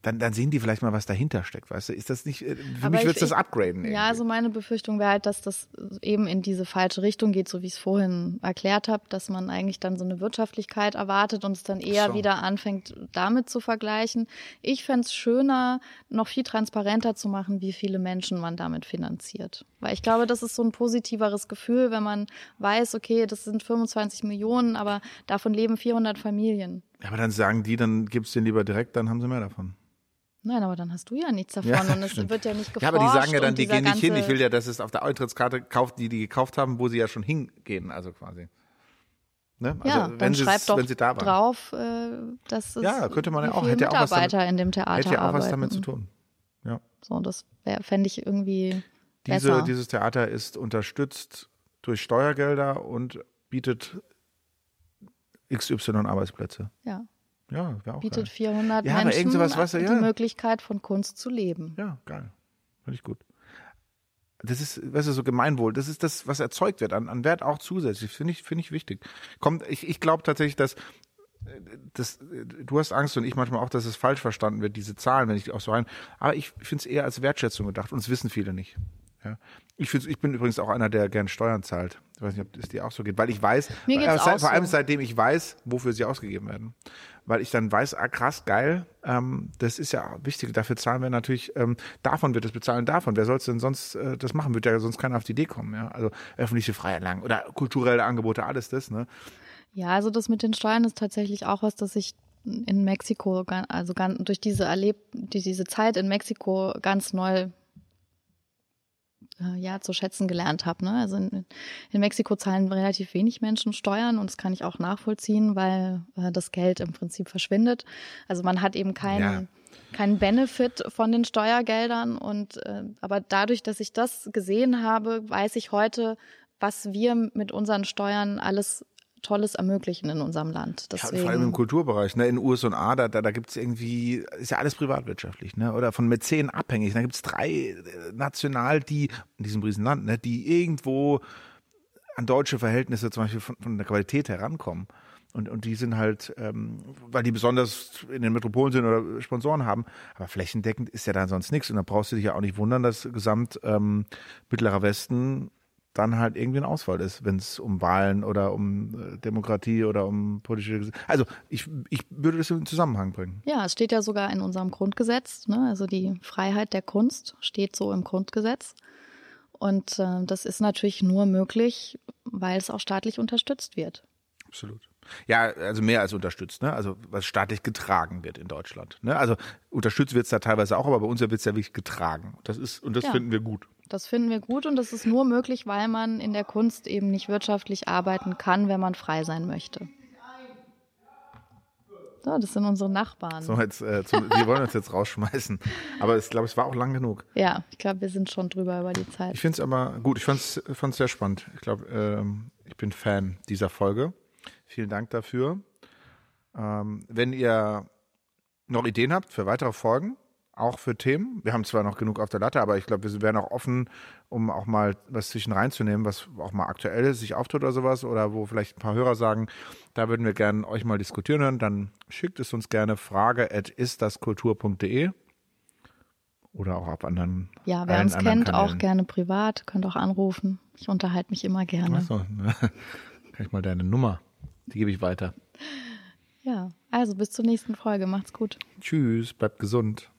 dann, dann sehen die vielleicht mal, was dahinter steckt, weißt du? Ist das nicht, äh, für Aber mich wird es das upgraden. Irgendwie. Ja, also meine Befürchtung wäre halt, dass das eben in diese falsche Richtung geht, so wie ich es vorhin erklärt habe, dass man eigentlich dann so eine Wirtschaftlichkeit erwartet und es dann eher so. wieder anfängt, damit zu vergleichen. Ich fände es schöner, noch viel transparenter zu machen, wie viele Menschen man damit finanziert. Weil ich glaube, das ist so ein positiveres Gefühl, wenn man weiß, okay, das sind 25 Millionen, aber davon leben 400 Familien. Ja, aber dann sagen die, dann gib's den lieber direkt, dann haben sie mehr davon. Nein, aber dann hast du ja nichts davon ja, und es stimmt. wird ja nicht geforscht. Ja, aber die sagen ja dann, die gehen nicht hin. Ich will ja, dass es auf der Eintrittskarte kauft, die die gekauft haben, wo sie ja schon hingehen, also quasi. Ne? Also ja, wenn dann schreibt doch wenn sie da waren. drauf, äh, dass es ja, könnte man ja auch, hätte Mitarbeiter auch damit, in dem Theater hätte ja auch was damit zu tun. Ja. So, das fände ich irgendwie Diese, besser. Dieses Theater ist unterstützt durch Steuergelder und bietet XY Arbeitsplätze. Ja. Ja, wäre auch Bietet geil. 400 ja, Menschen sowas, du, ja. die Möglichkeit von Kunst zu leben. Ja, geil. Finde ich gut. Das ist, weißt du, so Gemeinwohl. Das ist das, was erzeugt wird an, an Wert auch zusätzlich. Finde ich, finde ich wichtig. Kommt, ich, ich glaube tatsächlich, dass das, du hast Angst und ich manchmal auch, dass es falsch verstanden wird, diese Zahlen, wenn ich die auch so rein. Aber ich finde es eher als Wertschätzung gedacht und es wissen viele nicht. Ja. Ich, ich bin übrigens auch einer, der gern Steuern zahlt. Ich weiß nicht, ob es dir auch so geht, weil ich weiß, Mir geht's seit, vor allem so. seitdem ich weiß, wofür sie ausgegeben werden. Weil ich dann weiß, ah, krass, geil, ähm, das ist ja wichtig, dafür zahlen wir natürlich, ähm, davon wird es bezahlen, davon. Wer soll es denn sonst äh, das machen? Wird ja sonst keiner auf die Idee kommen. Ja? Also öffentliche Freiheitlagen oder kulturelle Angebote, alles das. Ne? Ja, also das mit den Steuern ist tatsächlich auch was, das ich in Mexiko, also durch diese erlebt, diese Zeit in Mexiko ganz neu äh, ja zu schätzen gelernt habe. Ne? Also in, in, Mexiko zahlen relativ wenig Menschen Steuern und das kann ich auch nachvollziehen, weil äh, das Geld im Prinzip verschwindet. Also man hat eben keinen ja. keinen Benefit von den Steuergeldern und äh, aber dadurch, dass ich das gesehen habe, weiß ich heute, was wir mit unseren Steuern alles Tolles ermöglichen in unserem Land. Deswegen, ja, vor allem im Kulturbereich, ne? In USA, da, da, da gibt es irgendwie, ist ja alles privatwirtschaftlich, ne? Oder von Mäzen abhängig. Da gibt es drei äh, national, die, in diesem Riesenland, ne, die irgendwo an deutsche Verhältnisse zum Beispiel von, von der Qualität herankommen. Und, und die sind halt, ähm, weil die besonders in den Metropolen sind oder Sponsoren haben, aber flächendeckend ist ja da sonst nichts. Und da brauchst du dich ja auch nicht wundern, dass gesamt ähm, Mittlerer Westen dann halt irgendwie ein Ausfall ist, wenn es um Wahlen oder um äh, Demokratie oder um politische. Also ich, ich würde das in Zusammenhang bringen. Ja, es steht ja sogar in unserem Grundgesetz. Ne? Also die Freiheit der Kunst steht so im Grundgesetz. Und äh, das ist natürlich nur möglich, weil es auch staatlich unterstützt wird. Absolut. Ja, also mehr als unterstützt, ne? Also was staatlich getragen wird in Deutschland. Ne? Also unterstützt wird es da teilweise auch, aber bei uns wird es ja wirklich getragen. Das ist, und das ja. finden wir gut. Das finden wir gut und das ist nur möglich, weil man in der Kunst eben nicht wirtschaftlich arbeiten kann, wenn man frei sein möchte. So, das sind unsere Nachbarn. So, jetzt, äh, zum, die wollen uns jetzt rausschmeißen. Aber ich glaube, es war auch lang genug. Ja, ich glaube, wir sind schon drüber über die Zeit. Ich finde es aber gut. Ich fand es sehr spannend. Ich glaube, ähm, ich bin Fan dieser Folge. Vielen Dank dafür. Ähm, wenn ihr noch Ideen habt für weitere Folgen, auch für Themen. Wir haben zwar noch genug auf der Latte, aber ich glaube, wir wären auch offen, um auch mal was zwischen reinzunehmen, was auch mal aktuell sich auftut oder sowas oder wo vielleicht ein paar Hörer sagen, da würden wir gerne euch mal diskutieren hören. Dann schickt es uns gerne frage at istdaskultur.de oder auch ab anderen. Ja, wer uns kennt, Kanälen. auch gerne privat, könnt auch anrufen. Ich unterhalte mich immer gerne. Achso, (laughs) kann ich mal deine Nummer, die gebe ich weiter. Ja, also bis zur nächsten Folge. Macht's gut. Tschüss, bleibt gesund.